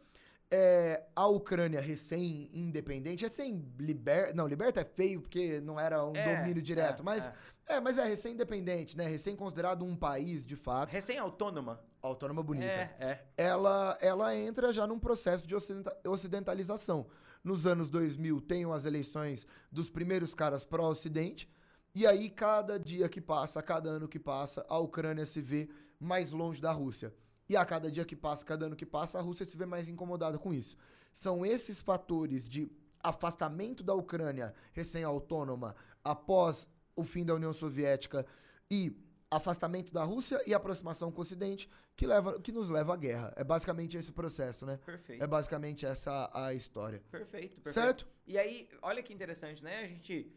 é, a Ucrânia recém-independente, recém-liberta, não, liberta é feio porque não era um É, domínio direto, é, mas é. é. mas é recém-independente, né? Recém-considerado um país, de fato, Recém-autônoma. autônoma bonita. É, é. Ela, ela entra já num processo de ocidenta- ocidentalização. Nos anos 2000 tem as eleições dos primeiros caras pró-ocidente, e aí cada dia que passa, cada ano que passa, a Ucrânia se vê mais longe da Rússia. E a cada dia que passa, cada ano que passa, a Rússia se vê mais incomodada com isso. São esses fatores de afastamento da Ucrânia recém-autônoma após o fim da União Soviética e afastamento da Rússia e aproximação com o Ocidente que, leva, que nos leva à guerra. É basicamente esse o processo, né? Perfeito. É basicamente essa a história. Perfeito, perfeito. Certo? E aí, olha que interessante, né? A gente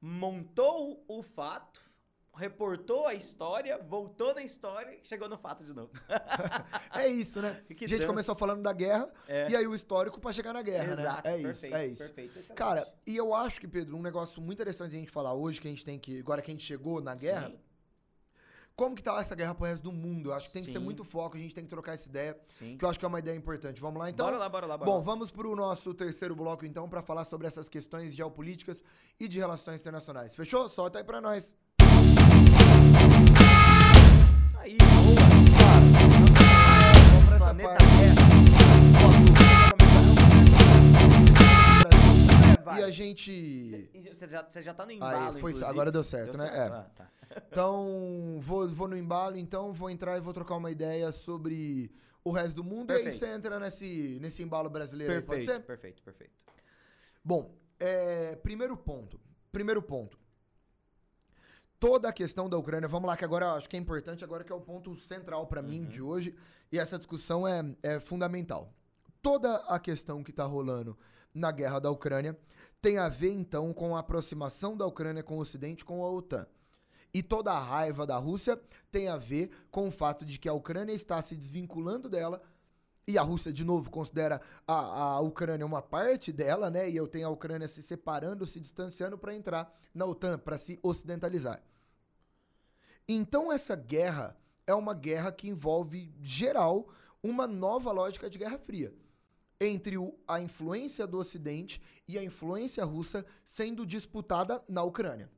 montou o fato, reportou a história, voltou na história e chegou no fato de novo. [laughs] É isso, né? Que a gente dança. começou falando da guerra É. e aí o histórico pra chegar na guerra, Exato, né? É isso, perfeito, é isso. perfeito. excelente. Cara, e eu acho que, Pedro, um negócio muito interessante a gente falar hoje, que a gente tem que. Agora que a gente chegou na guerra, Sim, como que tá essa guerra pro resto do mundo? Eu acho que tem que ser Sim. muito foco, a gente tem que trocar essa ideia, sim. que eu acho que é uma ideia importante. Vamos lá então? bora lá, bora lá, bora Bom, vamos pro nosso terceiro bloco então pra falar sobre essas questões geopolíticas e de relações internacionais. Fechou? Solta aí pra nós. Aí, boa. Planeta. Terra. E a gente. Você já, você já tá no embalo, Aí, foi, inclusive. agora deu certo, Deu né? certo? É. Ah, tá. Então, vou, vou no embalo, então vou entrar e vou trocar uma ideia sobre o resto do mundo. E aí Perfeito. você entra nesse, nesse embalo brasileiro aí, pode Perfeito, ser? perfeito, perfeito. Bom, é, primeiro ponto. Primeiro ponto. Toda a questão da Ucrânia, vamos lá, que agora eu acho que é importante, agora que é o ponto central pra mim Uhum. de hoje, e essa discussão é, é fundamental. Toda a questão que tá rolando na guerra da Ucrânia tem a ver, então, com a aproximação da Ucrânia com o Ocidente, com a OTAN. E toda a raiva da Rússia tem a ver com o fato de que a Ucrânia está se desvinculando dela e a Rússia, de novo, considera a, a Ucrânia uma parte dela, né? E eu tenho a Ucrânia se separando, se distanciando para entrar na OTAN, para se ocidentalizar. Então, essa guerra é uma guerra que envolve, geral, uma nova lógica de Guerra Fria. Entre o- a influência do Ocidente e a influência russa sendo disputada na Ucrânia.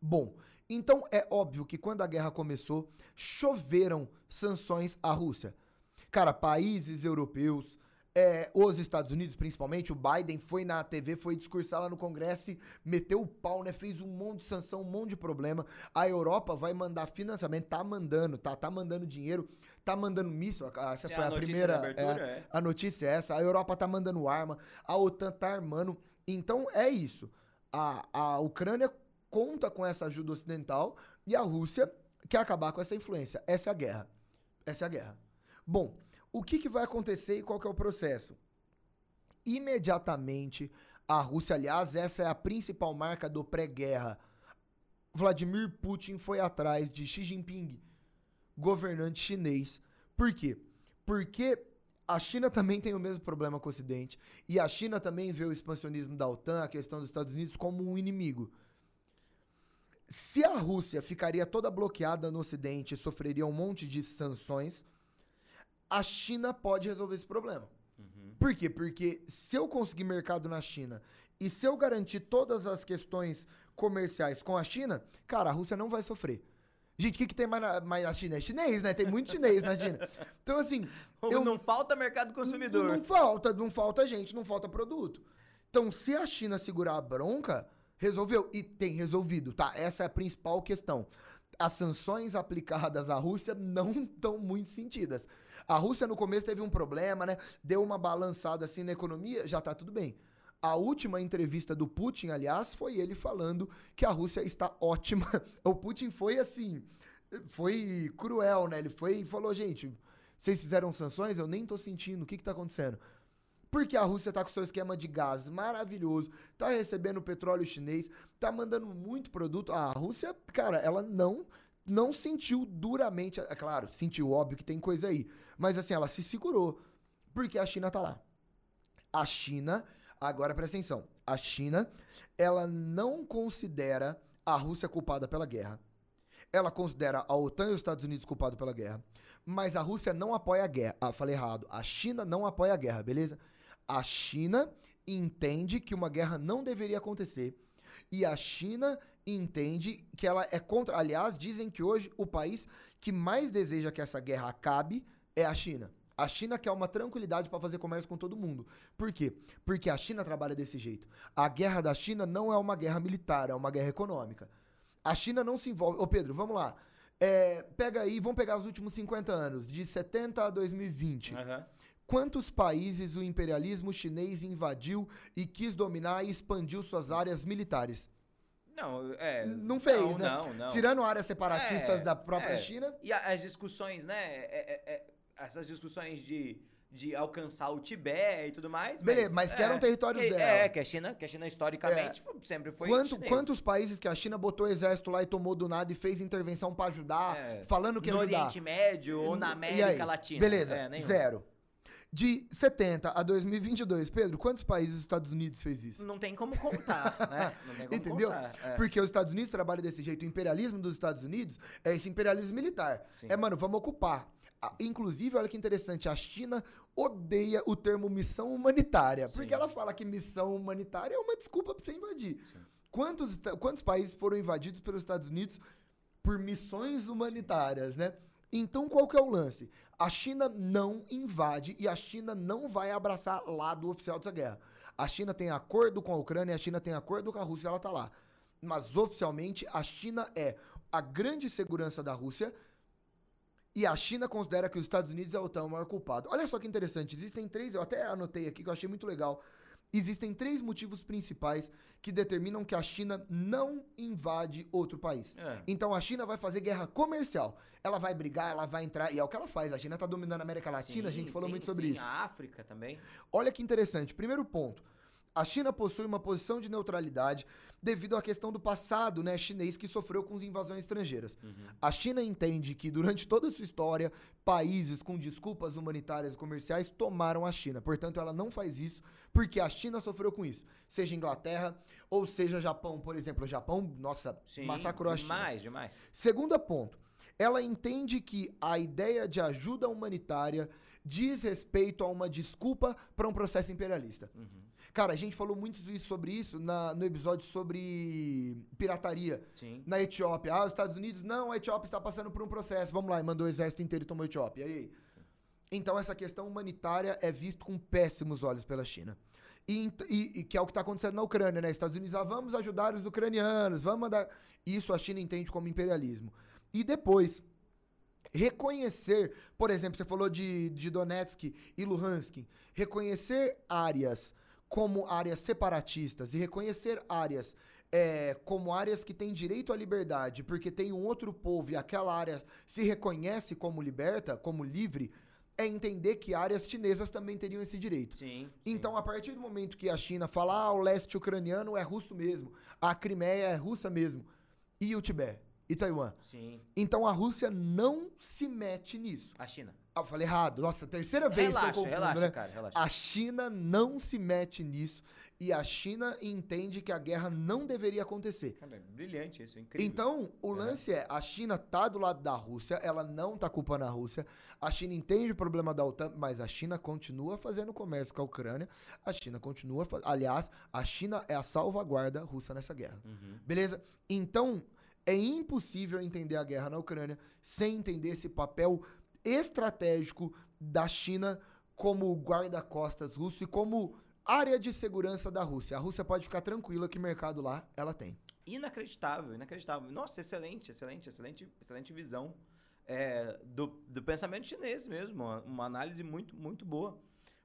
Bom, então é óbvio que quando a guerra começou, choveram sanções à Rússia. Cara, países europeus, é, os Estados Unidos principalmente, o Biden foi na TV, foi discursar lá no Congresso e meteu o pau, né? Fez um monte de sanção, um monte de problema. A Europa vai mandar financiamento, tá mandando, tá, tá mandando dinheiro, tá mandando míssil. a- Essa foi a, notícia primeira. abertura, é, é. a notícia é essa. A Europa tá mandando arma, a OTAN tá armando. Então é isso. A, a Ucrânia conta com essa ajuda ocidental e a Rússia quer acabar com essa influência. Essa é a guerra. Essa é a guerra. Bom, o que, que vai acontecer e qual que é o processo? Imediatamente, a Rússia, aliás, essa é a principal marca do pré-guerra. Vladimir Putin foi atrás de Xi Jinping, governante chinês. Por quê? Porque a China também tem o mesmo problema com o Ocidente e a China também vê o expansionismo da OTAN, a questão dos Estados Unidos, como um inimigo. Se a Rússia ficaria toda bloqueada no Ocidente e sofreria um monte de sanções, a China pode resolver esse problema. Uhum. Por quê? Porque se eu conseguir mercado na China e se eu garantir todas as questões comerciais com a China, cara, a Rússia não vai sofrer. Gente, o que, que tem mais na, mais na China? É chinês, né? Tem muito chinês na China. Então, assim, [laughs] eu, Não falta mercado consumidor. não, não falta, não falta gente, não falta produto. Então, se a China segurar a bronca, resolveu. E tem resolvido, tá? Essa é a principal questão. As sanções aplicadas à Rússia não [laughs] estão muito sentidas. A Rússia no começo teve um problema, né? Deu uma balançada assim na economia, já tá tudo bem. A última entrevista do Putin, aliás, foi ele falando que a Rússia está ótima. [laughs] O Putin foi assim, foi cruel, né? Ele foi e falou, gente, vocês fizeram sanções, eu nem tô sentindo, o que que tá acontecendo? Porque a Rússia tá com seu esquema de gás maravilhoso, tá recebendo petróleo chinês, tá mandando muito produto. A Rússia, cara, ela não não sentiu duramente, é claro, sentiu, óbvio que tem coisa aí, mas assim, ela se segurou, porque a China tá lá. A China, Agora presta atenção. A China, ela não considera a Rússia culpada pela guerra. Ela considera a OTAN e os Estados Unidos culpados pela guerra. Mas a Rússia não apoia a guerra. Ah, falei errado. A China não apoia a guerra, beleza? A China entende que uma guerra não deveria acontecer. E a China entende que ela é contra. Aliás, dizem que hoje o país que mais deseja que essa guerra acabe é a China. A China quer uma tranquilidade para fazer comércio com todo mundo. Por quê? Porque a China trabalha desse jeito. A guerra da China não é uma guerra militar, é uma guerra econômica. A China não se envolve. Ô Pedro, vamos lá. É, pega aí, vamos pegar os últimos 50 anos, de 70 a 2020. Aham. Quantos países o imperialismo chinês invadiu e quis dominar e expandiu suas áreas militares? Não, é. Não fez, não, né? Não, não. Tirando áreas separatistas É, da própria é. China. E as discussões, né? é- é- é- essas discussões de, de alcançar o Tibete e tudo mais. Beleza, mas que eram territórios é, dela. É, que a China, que a China historicamente sempre foi. Quanto- quantos países que a China botou exército lá e tomou do nada e fez intervenção pra ajudar, falando que no ajudar? Oriente Médio ou na América? Latina? Beleza, zero. De 70 a 2022, Pedro, quantos países os Estados Unidos fez isso? Não tem como contar, [laughs] né? Não tem como Entendeu? contar. é. Porque os Estados Unidos trabalham desse jeito. O imperialismo dos Estados Unidos é esse imperialismo militar. Sim. É, mano, vamos ocupar. Inclusive, olha que interessante, a China odeia o termo missão humanitária. Sim. Porque ela fala que missão humanitária é uma desculpa pra você invadir. Sim. Quantos, quantos países foram invadidos pelos Estados Unidos por missões humanitárias, né? Então, qual que é o lance? A China não invade e a China não vai abraçar lado oficial dessa guerra. A China tem acordo com a Ucrânia, a China tem acordo com a Rússia, ela tá lá. Mas oficialmente a China é a grande segurança da Rússia e a China considera que os Estados Unidos é o maior culpado. Olha só que interessante, existem três, eu até anotei aqui que eu achei muito legal. Existem três motivos principais que determinam que a China não invade outro país. É. Então a China vai fazer guerra comercial. Ela vai brigar, ela vai entrar, e é o que ela faz. A China tá dominando a América Latina, a Sim, gente falou sim, muito sobre sim. isso. A África também. Olha que interessante. Primeiro ponto. A China possui uma posição de neutralidade devido à questão do passado né, chinês que sofreu com as invasões estrangeiras. Uhum. A China entende que durante toda a sua história, países com desculpas humanitárias e comerciais tomaram a China. Portanto, ela não faz isso porque a China sofreu com isso. Seja Inglaterra ou seja Japão, por exemplo. O Japão, nossa, Sim, massacrou a China. demais, demais. Segundo ponto, ela entende que a ideia de ajuda humanitária diz respeito a uma desculpa para um processo imperialista. Uhum. Cara, a gente falou muito isso- sobre isso na- no episódio sobre pirataria Sim. na Etiópia. Ah, os Estados Unidos, não, a Etiópia está passando por um processo. Vamos lá, e mandou o exército inteiro e tomou a Etiópia. E aí? Então, essa questão humanitária é visto com péssimos olhos pela China. E, e- e que é o que está acontecendo na Ucrânia, né? Estados Unidos, ah, vamos ajudar os ucranianos, vamos mandar. Isso a China entende como imperialismo. E depois, reconhecer, por exemplo, você falou de, de Donetsk e Luhansk, reconhecer áreas como áreas separatistas e reconhecer áreas é, como áreas que têm direito à liberdade, porque tem um outro povo e aquela área se reconhece como liberta, como livre, é entender que áreas chinesas também teriam esse direito. Sim. Então, a partir do momento que a China fala, ah, o leste ucraniano é russo mesmo, a Crimeia é russa mesmo, e o Tibete, e Taiwan. Sim. Então, a Rússia não se mete nisso. A China. Ah, eu falei errado. Nossa, terceira vez que eu Relaxa, confundo, relaxa, né? cara, relaxa. A China não se mete nisso e a China entende que a guerra não deveria acontecer. Cara, brilhante isso, incrível. Então, o Uhum. lance é, a China tá do lado da Rússia, ela não tá culpando a Rússia, a China entende o problema da OTAN, mas a China continua fazendo comércio com a Ucrânia, a China continua, aliás, a China é a salvaguarda russa nessa guerra. Uhum. Beleza? Então, é impossível entender a guerra na Ucrânia sem entender esse papel estratégico da China como guarda-costas russo e como área de segurança da Rússia. A Rússia pode ficar tranquila que mercado lá ela tem. Inacreditável, inacreditável. Nossa, excelente, excelente, excelente, excelente visão é, do, do pensamento chinês mesmo. Uma, uma análise muito, muito boa.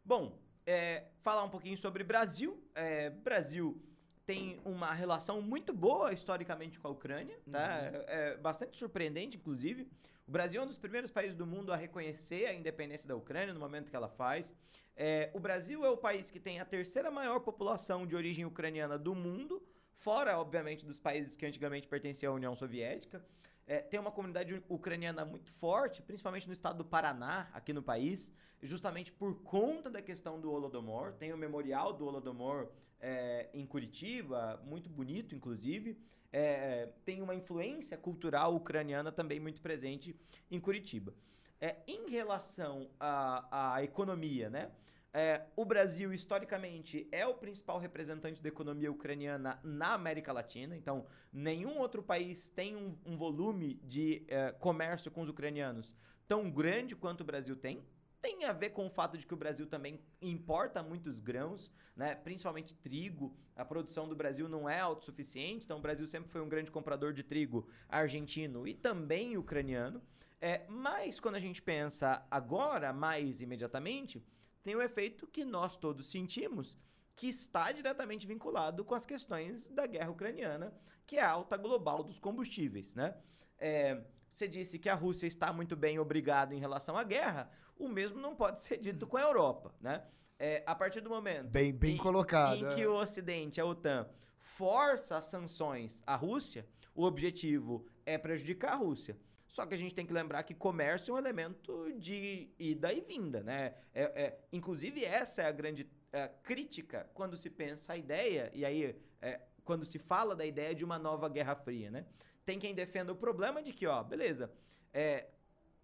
Bom, é, falar um pouquinho sobre Brasil. É, Brasil tem uma relação muito boa historicamente com a Ucrânia, tá? É, é bastante surpreendente, inclusive. O Brasil é um dos primeiros países do mundo a reconhecer a independência da Ucrânia no momento que ela faz. É, o Brasil é o país que tem a terceira maior população de origem ucraniana do mundo, fora, obviamente, dos países que antigamente pertenciam à União Soviética. É, tem uma comunidade ucraniana muito forte, principalmente no estado do Paraná, aqui no país, justamente por conta da questão do Holodomor. Tem o memorial do Holodomor é, em Curitiba, muito bonito, inclusive. É, tem uma influência cultural ucraniana também muito presente em Curitiba. É, em relação à, à economia, né? É, o Brasil, historicamente, é o principal representante da economia ucraniana na América Latina. Então, nenhum outro país tem um, um volume de é, comércio com os ucranianos tão grande quanto o Brasil tem. Tem a ver com o fato de que o Brasil também importa muitos grãos, né? principalmente trigo. A produção do Brasil não é autossuficiente, então o Brasil sempre foi um grande comprador de trigo argentino e também ucraniano. É, mas quando a gente pensa agora, mais imediatamente, tem o efeito que nós todos sentimos, que está diretamente vinculado com as questões da guerra ucraniana, que é a alta global dos combustíveis, né? É, você disse que a Rússia está muito bem obrigada em relação à guerra, o mesmo não pode ser dito com a Europa, né? É, a partir do momento bem, bem em, colocado, em que é. o Ocidente, a OTAN, força as sanções à Rússia, o objetivo é prejudicar a Rússia. Só que a gente tem que lembrar que comércio é um elemento de ida e vinda, né? É, é inclusive, essa é a grande é, crítica quando se pensa a ideia, e aí, é, quando se fala da ideia de uma nova Guerra Fria, né? Tem quem defenda o problema de que, ó, beleza, é,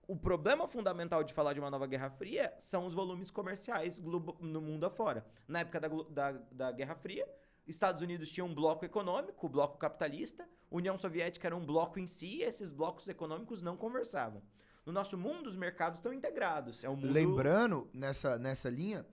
o problema fundamental de falar de uma nova Guerra Fria são os volumes comerciais no mundo afora. Na época da, da, da Guerra Fria, Estados Unidos tinha um bloco econômico, o bloco capitalista, União Soviética era um bloco em si, e esses blocos econômicos não conversavam. No nosso mundo, os mercados estão integrados. É um mundo... Lembrando, nessa, nessa linha,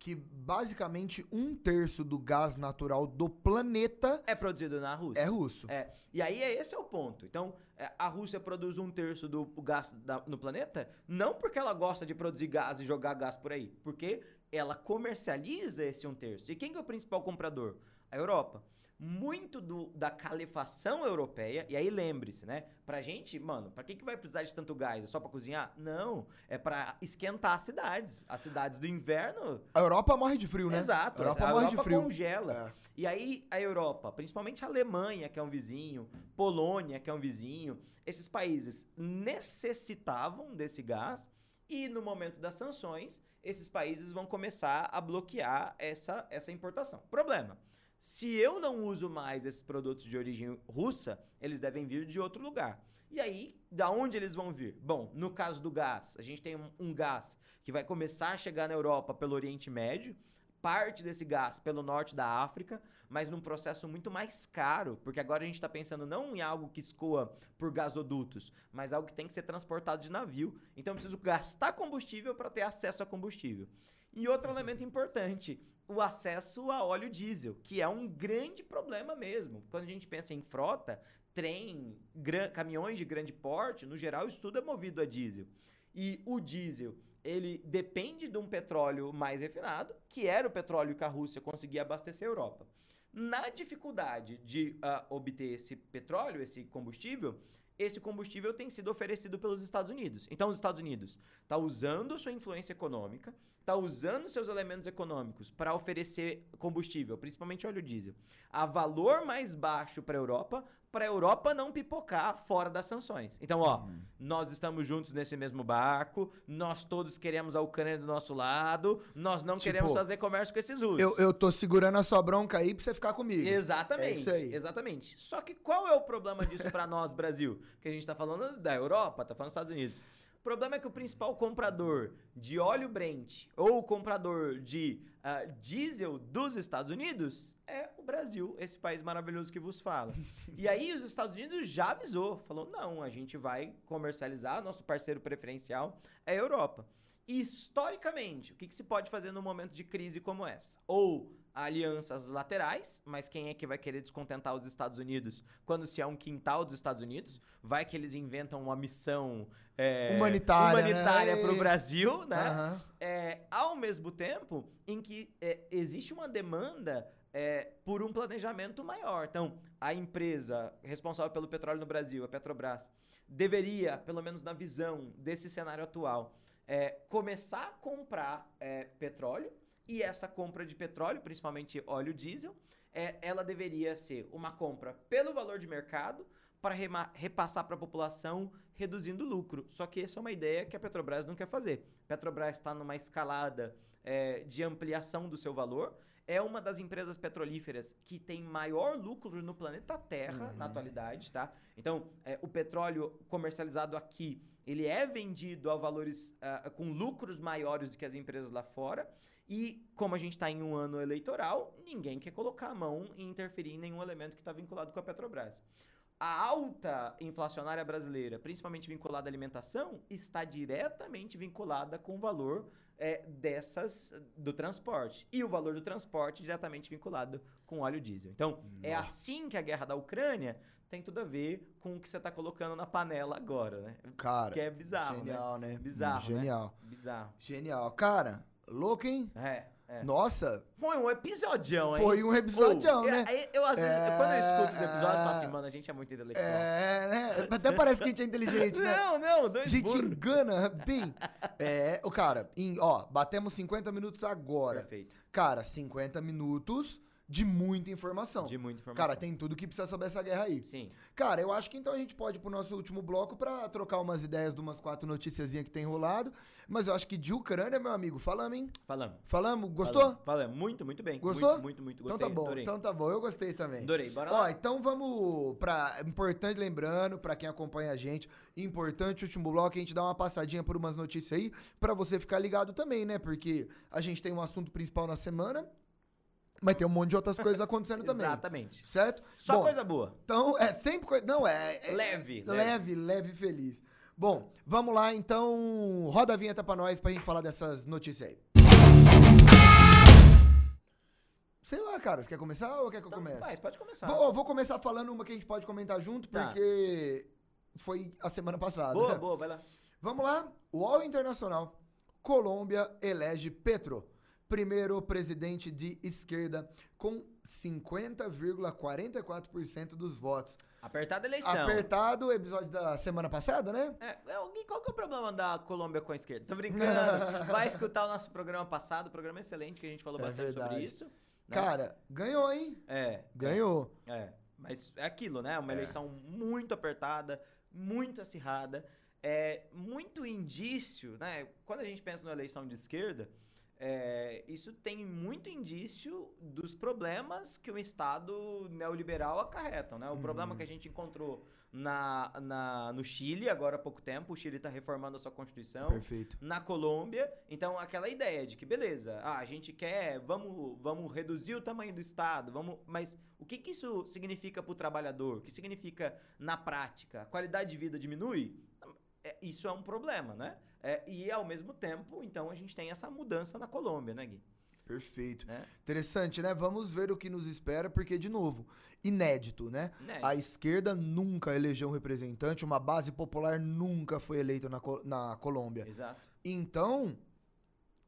que basicamente um terço do gás natural do planeta é produzido na Rússia. É russo. É. E aí é esse é o ponto. Então, é, a Rússia produz um terço do gás da, no planeta, não porque ela gosta de produzir gás e jogar gás por aí, porque ela comercializa esse um terço. E quem que é o principal comprador? A Europa. Muito do, da calefação europeia, e aí lembre-se, né? Pra gente, mano, pra que, que vai precisar de tanto gás? É só pra cozinhar? Não, é pra esquentar as cidades. As cidades do inverno. A Europa morre de frio, né? Exato, a Europa, a morre Europa de frio. congela. É. E aí a Europa, principalmente a Alemanha, que é um vizinho, Polônia, que é um vizinho, esses países necessitavam desse gás e no momento das sanções, esses países vão começar a bloquear essa, essa importação. Problema se eu não uso mais esses produtos de origem russa, eles devem vir de outro lugar. E aí, da onde eles vão vir? Bom, no caso do gás, a gente tem um, um gás que vai começar a chegar na Europa pelo Oriente Médio, parte desse gás pelo norte da África, mas num processo muito mais caro, porque agora a gente está pensando não em algo que escoa por gasodutos, mas algo que tem que ser transportado de navio. Então eu preciso gastar combustível para ter acesso a combustível. E outro elemento importante, o acesso a óleo diesel, que é um grande problema mesmo. Quando a gente pensa em frota, trem, caminhões de grande porte, no geral, isso tudo é movido a diesel. E o diesel, ele depende de um petróleo mais refinado, que era o petróleo que a Rússia conseguia abastecer a Europa. Na dificuldade de uh, obter esse petróleo, esse combustível, esse combustível tem sido oferecido pelos Estados Unidos. Então, os Estados Unidos está usando sua influência econômica, está usando seus elementos econômicos para oferecer combustível, principalmente óleo diesel, a valor mais baixo para a Europa, para a Europa não pipocar fora das sanções. Então, ó, uhum. nós estamos juntos nesse mesmo barco, nós todos queremos a Ucrânia do nosso lado, nós não tipo, queremos fazer comércio com esses russos. Eu, eu tô segurando a sua bronca aí pra você ficar comigo. Exatamente. É isso aí. Exatamente. Só que qual é o problema disso para [laughs] nós, Brasil? Que a gente tá falando da Europa, tá falando dos Estados Unidos. O problema é que o principal comprador de óleo Brent ou o comprador de uh, diesel dos Estados Unidos é o Brasil, esse país maravilhoso que vos fala. e aí os Estados Unidos já avisou, falou: não, a gente vai comercializar, nosso parceiro preferencial é a Europa. E, historicamente, o que, que se pode fazer num momento de crise como essa? Ou alianças laterais, mas quem é que vai querer descontentar os Estados Unidos quando se é um quintal dos Estados Unidos? Vai que eles inventam uma missão é, humanitária, humanitária né? para o Brasil, né? Uhum. É, ao mesmo tempo em que é, existe uma demanda é, por um planejamento maior. Então, a empresa responsável pelo petróleo no Brasil, a Petrobras, deveria, pelo menos na visão desse cenário atual, é, começar a comprar é, petróleo e essa compra de petróleo, principalmente óleo diesel, é, ela deveria ser uma compra pelo valor de mercado para repassar para a população, reduzindo o lucro. Só que essa é uma ideia que a Petrobras não quer fazer. A Petrobras está numa escalada é, de ampliação do seu valor. É uma das empresas petrolíferas que tem maior lucro no planeta Terra uhum. na atualidade, tá? Então, é, o petróleo comercializado aqui, ele é vendido a valores uh, com lucros maiores do que as empresas lá fora. E como a gente está em um ano eleitoral, ninguém quer colocar a mão e interferir em nenhum elemento que está vinculado com a Petrobras. A alta inflacionária brasileira, principalmente vinculada à alimentação, está diretamente vinculada com o valor é, dessas do transporte. E o valor do transporte diretamente vinculado com óleo diesel. Então, é Nossa. é assim que a guerra da Ucrânia tem tudo a ver com o que você está colocando na panela agora, né? Cara, que é bizarro, né? genial, né? né? Bizarro, Genial. Né? Bizarro. Genial. Cara, louco, hein? É. É. Nossa! Foi um episodião, hein? Foi um episodião, né? Eu, eu, vezes, é... quando eu escuto os episódios, eu falo assim, mano, a gente é muito intelectual. É, né? Até parece que a gente é inteligente, né? Não, não, dois A gente burro. engana bem. É, o cara, em, ó, batemos 50 minutos agora. Perfeito. Cara, 50 minutos de muita informação. De muita informação. Cara, tem tudo que precisa sobre essa guerra aí. Sim. Cara, eu acho que então a gente pode ir pro nosso último bloco para trocar umas ideias de umas quatro noticiazinhas que tem rolado. Mas eu acho que de Ucrânia, meu amigo, falamos, hein? Falamos. Falamos? Gostou? Falamos. Muito, muito bem. Gostou? Muito, muito, muito gostei. Então tá bom, Adorei. então tá bom. Eu gostei também. Adorei, bora lá. Ó, então vamos pra... Importante lembrando, para quem acompanha a gente, importante o último bloco, a gente dá uma passadinha por umas notícias aí, para você ficar ligado também, né? Porque a gente tem um assunto principal na semana, mas tem um monte de outras coisas acontecendo [laughs] também. Exatamente. Certo? Só Bom, coisa boa. Então, é sempre coisa. Não, é. é leve, leve. Leve, leve feliz. Bom, vamos lá então. Roda a vinheta pra nós pra gente falar dessas notícias aí. Sei lá, cara, você quer começar ou quer que eu então, comece? Faz, pode começar. Vou, vou, começar falando uma que a gente pode comentar junto, tá. porque foi a semana passada. Boa, boa, vai lá. Vamos lá. O Internacional. Colômbia elege Petro primeiro presidente de esquerda com 50,44% dos votos. Apertada a eleição. Apertado o episódio da semana passada, né? É, é qual que é o problema da Colômbia com a esquerda? Tô brincando. [laughs] Vai escutar o nosso programa passado, programa excelente que a gente falou é bastante verdade. sobre isso. Né? Cara, ganhou, hein? É. Ganhou. É, é. Mas é aquilo, né? Uma é. eleição muito apertada, muito acirrada. É muito indício, né? Quando a gente pensa numa eleição de esquerda, é, isso tem muito indício dos problemas que o Estado neoliberal acarretam, né? O uhum. problema que a gente encontrou na, na, no Chile, agora há pouco tempo, o Chile está reformando a sua Constituição. Perfeito. Na Colômbia, então aquela ideia de que, beleza, ah, a gente quer, vamos, vamos reduzir o tamanho do Estado, vamos, mas o que, que isso significa para o trabalhador? O que significa na prática? A qualidade de vida diminui? É, isso é um problema, né? É, e ao mesmo tempo, então, a gente tem essa mudança na Colômbia, né, Gui? Perfeito. Né? Interessante, né? Vamos ver o que nos espera, porque, de novo, inédito, né? Inédito. A esquerda nunca elegeu um representante, uma base popular nunca foi eleita na, na Colômbia. Exato. Então,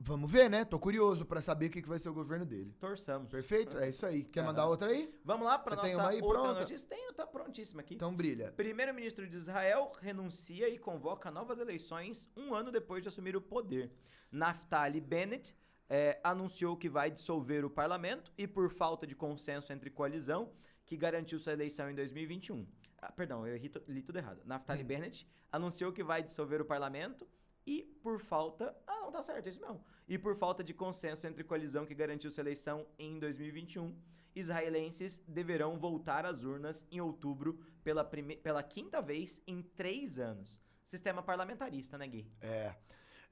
Vamos ver, né? Tô curioso para saber o que, que vai ser o governo dele. Torçamos. Perfeito? É isso aí. Quer mandar outra aí? Vamos lá para nossa tem uma aí outra pronta? notícia? Tenho, tá prontíssima aqui. Então brilha. Primeiro-ministro de Israel renuncia e convoca novas eleições um ano depois de assumir o poder. Naftali Bennett é, anunciou que vai dissolver o parlamento e, por falta de consenso entre coalizão, que garantiu sua eleição em 2021. Ah, perdão, eu li tudo errado. Naftali hum. Bennett anunciou que vai dissolver o parlamento e por falta. Ah, não, tá certo, é isso mesmo. E por falta de consenso entre coalizão que garantiu sua eleição em 2021, israelenses deverão voltar às urnas em outubro pela, prime... pela quinta vez em três anos. Sistema parlamentarista, né, Gui? É.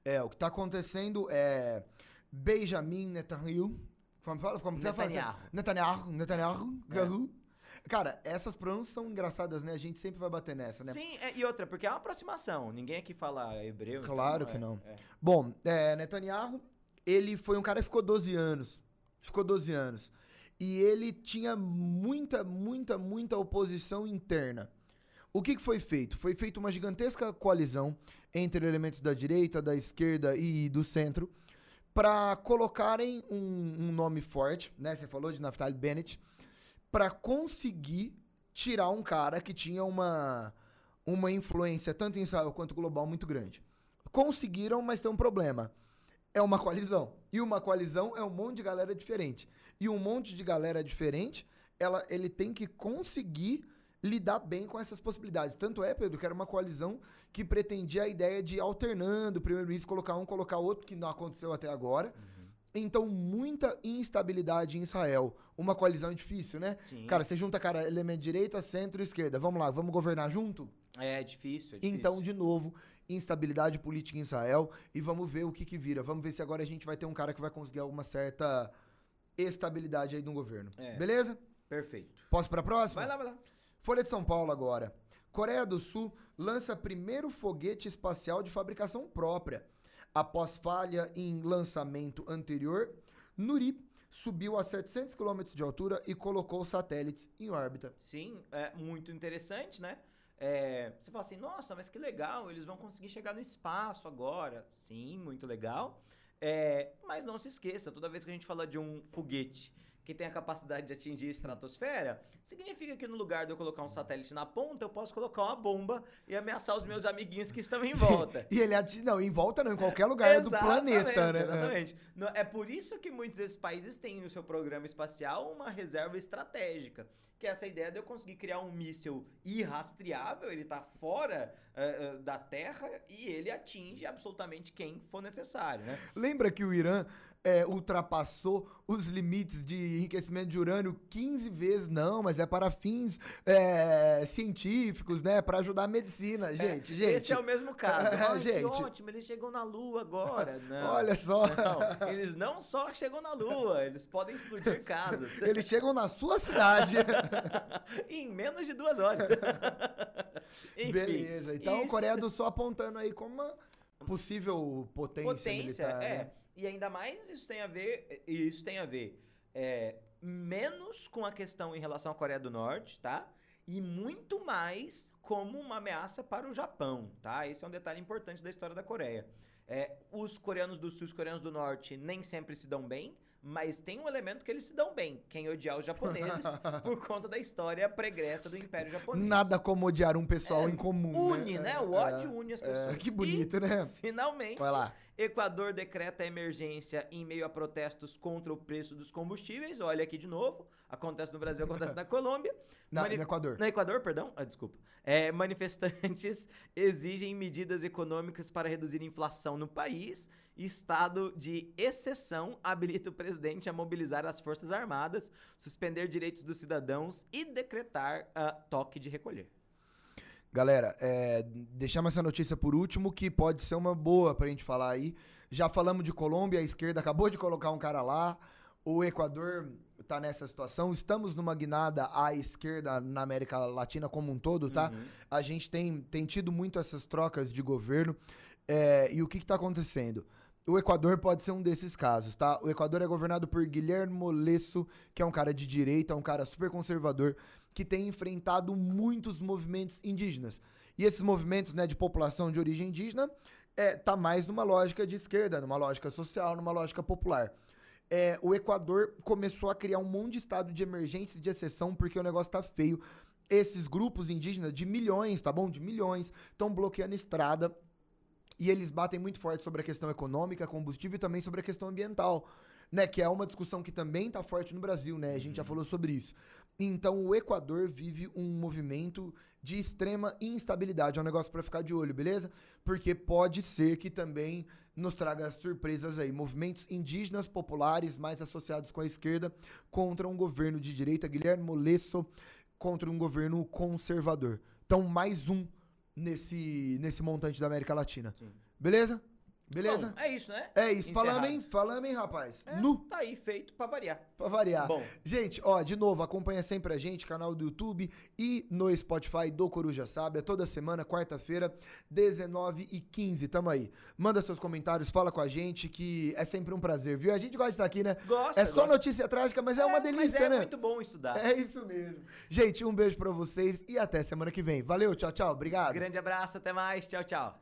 É, o que tá acontecendo é. Benjamin Netanyahu. Como fala? Como Netanyahu. Netanyahu. Netanyahu. Netanyahu. Cara, essas pronúncias são engraçadas, né? A gente sempre vai bater nessa, né? Sim, é, e outra, porque é uma aproximação. Ninguém aqui fala hebreu. Então claro então, que é, não. É. Bom, é, Netanyahu, ele foi um cara que ficou 12 anos. Ficou 12 anos. E ele tinha muita, muita, muita oposição interna. O que, que foi feito? Foi feita uma gigantesca coalizão entre elementos da direita, da esquerda e do centro para colocarem um, um, nome forte, né? Você falou de Naftali Bennett, para conseguir tirar um cara que tinha uma, uma influência tanto em Israel quanto global muito grande. Conseguiram, mas tem um problema. É uma coalizão. E uma coalizão é um monte de galera diferente. E um monte de galera diferente, ela, ele tem que conseguir lidar bem com essas possibilidades. Tanto é, Pedro, que era uma coalizão que pretendia a ideia de alternando primeiro-ministro, colocar um, colocar outro, que não aconteceu até agora. Uhum. Então, muita instabilidade em Israel. Uma coalizão é difícil, né? Sim. Cara, você junta, cara, elemento direita, centro e esquerda. Vamos lá, vamos governar junto? é difícil, é difícil. Então, de novo, instabilidade política em Israel. E vamos ver o que que vira. Vamos ver se agora a gente vai ter um cara que vai conseguir alguma certa estabilidade aí no governo. É. Beleza? Perfeito. Posso para a próxima? Vai lá, vai lá. Folha de São Paulo agora. Coreia do Sul lança primeiro foguete espacial de fabricação própria. Após falha em lançamento anterior, Nuri subiu a 700 km de altura e colocou satélites em órbita. Sim, é muito interessante, né? É, você fala assim, nossa, mas que legal, eles vão conseguir chegar no espaço agora. Sim, muito legal. É, mas não se esqueça, toda vez que a gente fala de um foguete que tem a capacidade de atingir a estratosfera, significa que no lugar de eu colocar um satélite na ponta, eu posso colocar uma bomba e ameaçar os meus amiguinhos que estão em volta. [laughs] E ele ati- não, em volta não, em qualquer lugar do planeta, né? Exatamente. É por isso que muitos desses países têm no seu programa espacial uma reserva estratégica. Que é essa ideia de eu conseguir criar um míssil irrastreável, ele tá fora eh, eh, da Terra e ele atinge absolutamente quem for necessário, né? Lembra que o Irã é, ultrapassou os limites de enriquecimento de urânio 15 vezes? Não, mas é para fins é, científicos, né? Para ajudar a medicina. Gente, gente. Esse é o mesmo caso. [laughs] É, Ai, gente. Que ótimo, eles chegam na Lua agora. [laughs] Não. Olha só. Não, eles não só chegam na Lua, eles podem explodir casas. [laughs] Eles chegam na sua cidade. em menos de duas horas. Enfim, Beleza. Então, a isso- Coreia do Sul apontando aí como uma possível potência, potência, militar. é. né? E ainda mais isso tem a ver, isso tem a ver é, menos com a questão em relação à Coreia do Norte, tá? E muito mais como uma ameaça para o Japão, tá? Esse é um detalhe importante da história da Coreia. É, os coreanos do sul e os coreanos do norte nem sempre se dão bem, mas tem um elemento que eles se dão bem, quem odiar os japoneses [laughs] por conta da história pregressa do Império Japonês. Nada como odiar um pessoal É, em comum. Une, né? O ódio une as pessoas. É, que bonito, né? E, finalmente, Vai lá. Equador decreta emergência em meio a protestos contra o preço dos combustíveis. Olha aqui de novo. Acontece no Brasil, acontece na [laughs] Colômbia. Na, No Equador. No Equador, perdão. Ah, desculpa. É, manifestantes [laughs] exigem medidas econômicas para reduzir a inflação no país. Estado de exceção [laughs] habilita o presidente a mobilizar as Forças Armadas, suspender direitos dos cidadãos e decretar ah, toque de recolher. Galera, é, deixamos essa notícia por último, que pode ser uma boa pra gente falar aí. Já falamos de Colômbia, a esquerda acabou de colocar um cara lá. O Equador tá nessa situação. Estamos numa guinada à esquerda na América Latina como um todo, tá? Uhum. A gente tem, tem tido muito essas trocas de governo. É, e o que, que tá acontecendo? O Equador pode ser um desses casos, tá? O Equador é governado por Guilherme Lesso, que é um cara de direita, um cara super conservador, que tem enfrentado muitos movimentos indígenas. E esses movimentos né, de população de origem indígena é, tá mais numa lógica de esquerda, numa lógica social, numa lógica popular. É, o Equador começou a criar um monte de estado de emergência e de exceção porque o negócio tá feio. Esses grupos indígenas de milhões, tá bom? De milhões, estão bloqueando estrada e eles batem muito forte sobre a questão econômica, combustível e também sobre a questão ambiental, né? Que é uma discussão que também tá forte no Brasil, né? A gente já falou sobre isso. Então o Equador vive um movimento de extrema instabilidade. É um negócio pra ficar de olho, beleza? Porque pode ser que também nos traga surpresas aí. Movimentos indígenas populares mais associados com a esquerda contra um governo de direita, Guilherme Molesso, contra um governo conservador. Então, mais um nesse, nesse montante da América Latina. Sim. Beleza? Beleza? Bom, é isso, né? é isso. encerrado. Falamos, hein? Falamos, hein, rapaz? É, Nu, Tá aí, feito pra variar. pra variar. Bom, Gente, ó, de novo, acompanha sempre a gente, canal do YouTube e no Spotify do Coruja Sábia, toda semana, quarta-feira, 19 e 15 tamo aí. Manda seus comentários, fala com a gente, que é sempre um prazer, viu? A gente gosta de estar aqui, né? gosta. é só gosta. notícia trágica, mas é, uma delícia, mas é né? muito bom estudar. É isso mesmo. Gente, um beijo pra vocês e até semana que vem. Valeu, tchau, tchau. Obrigado. Grande abraço, até mais. Tchau, tchau.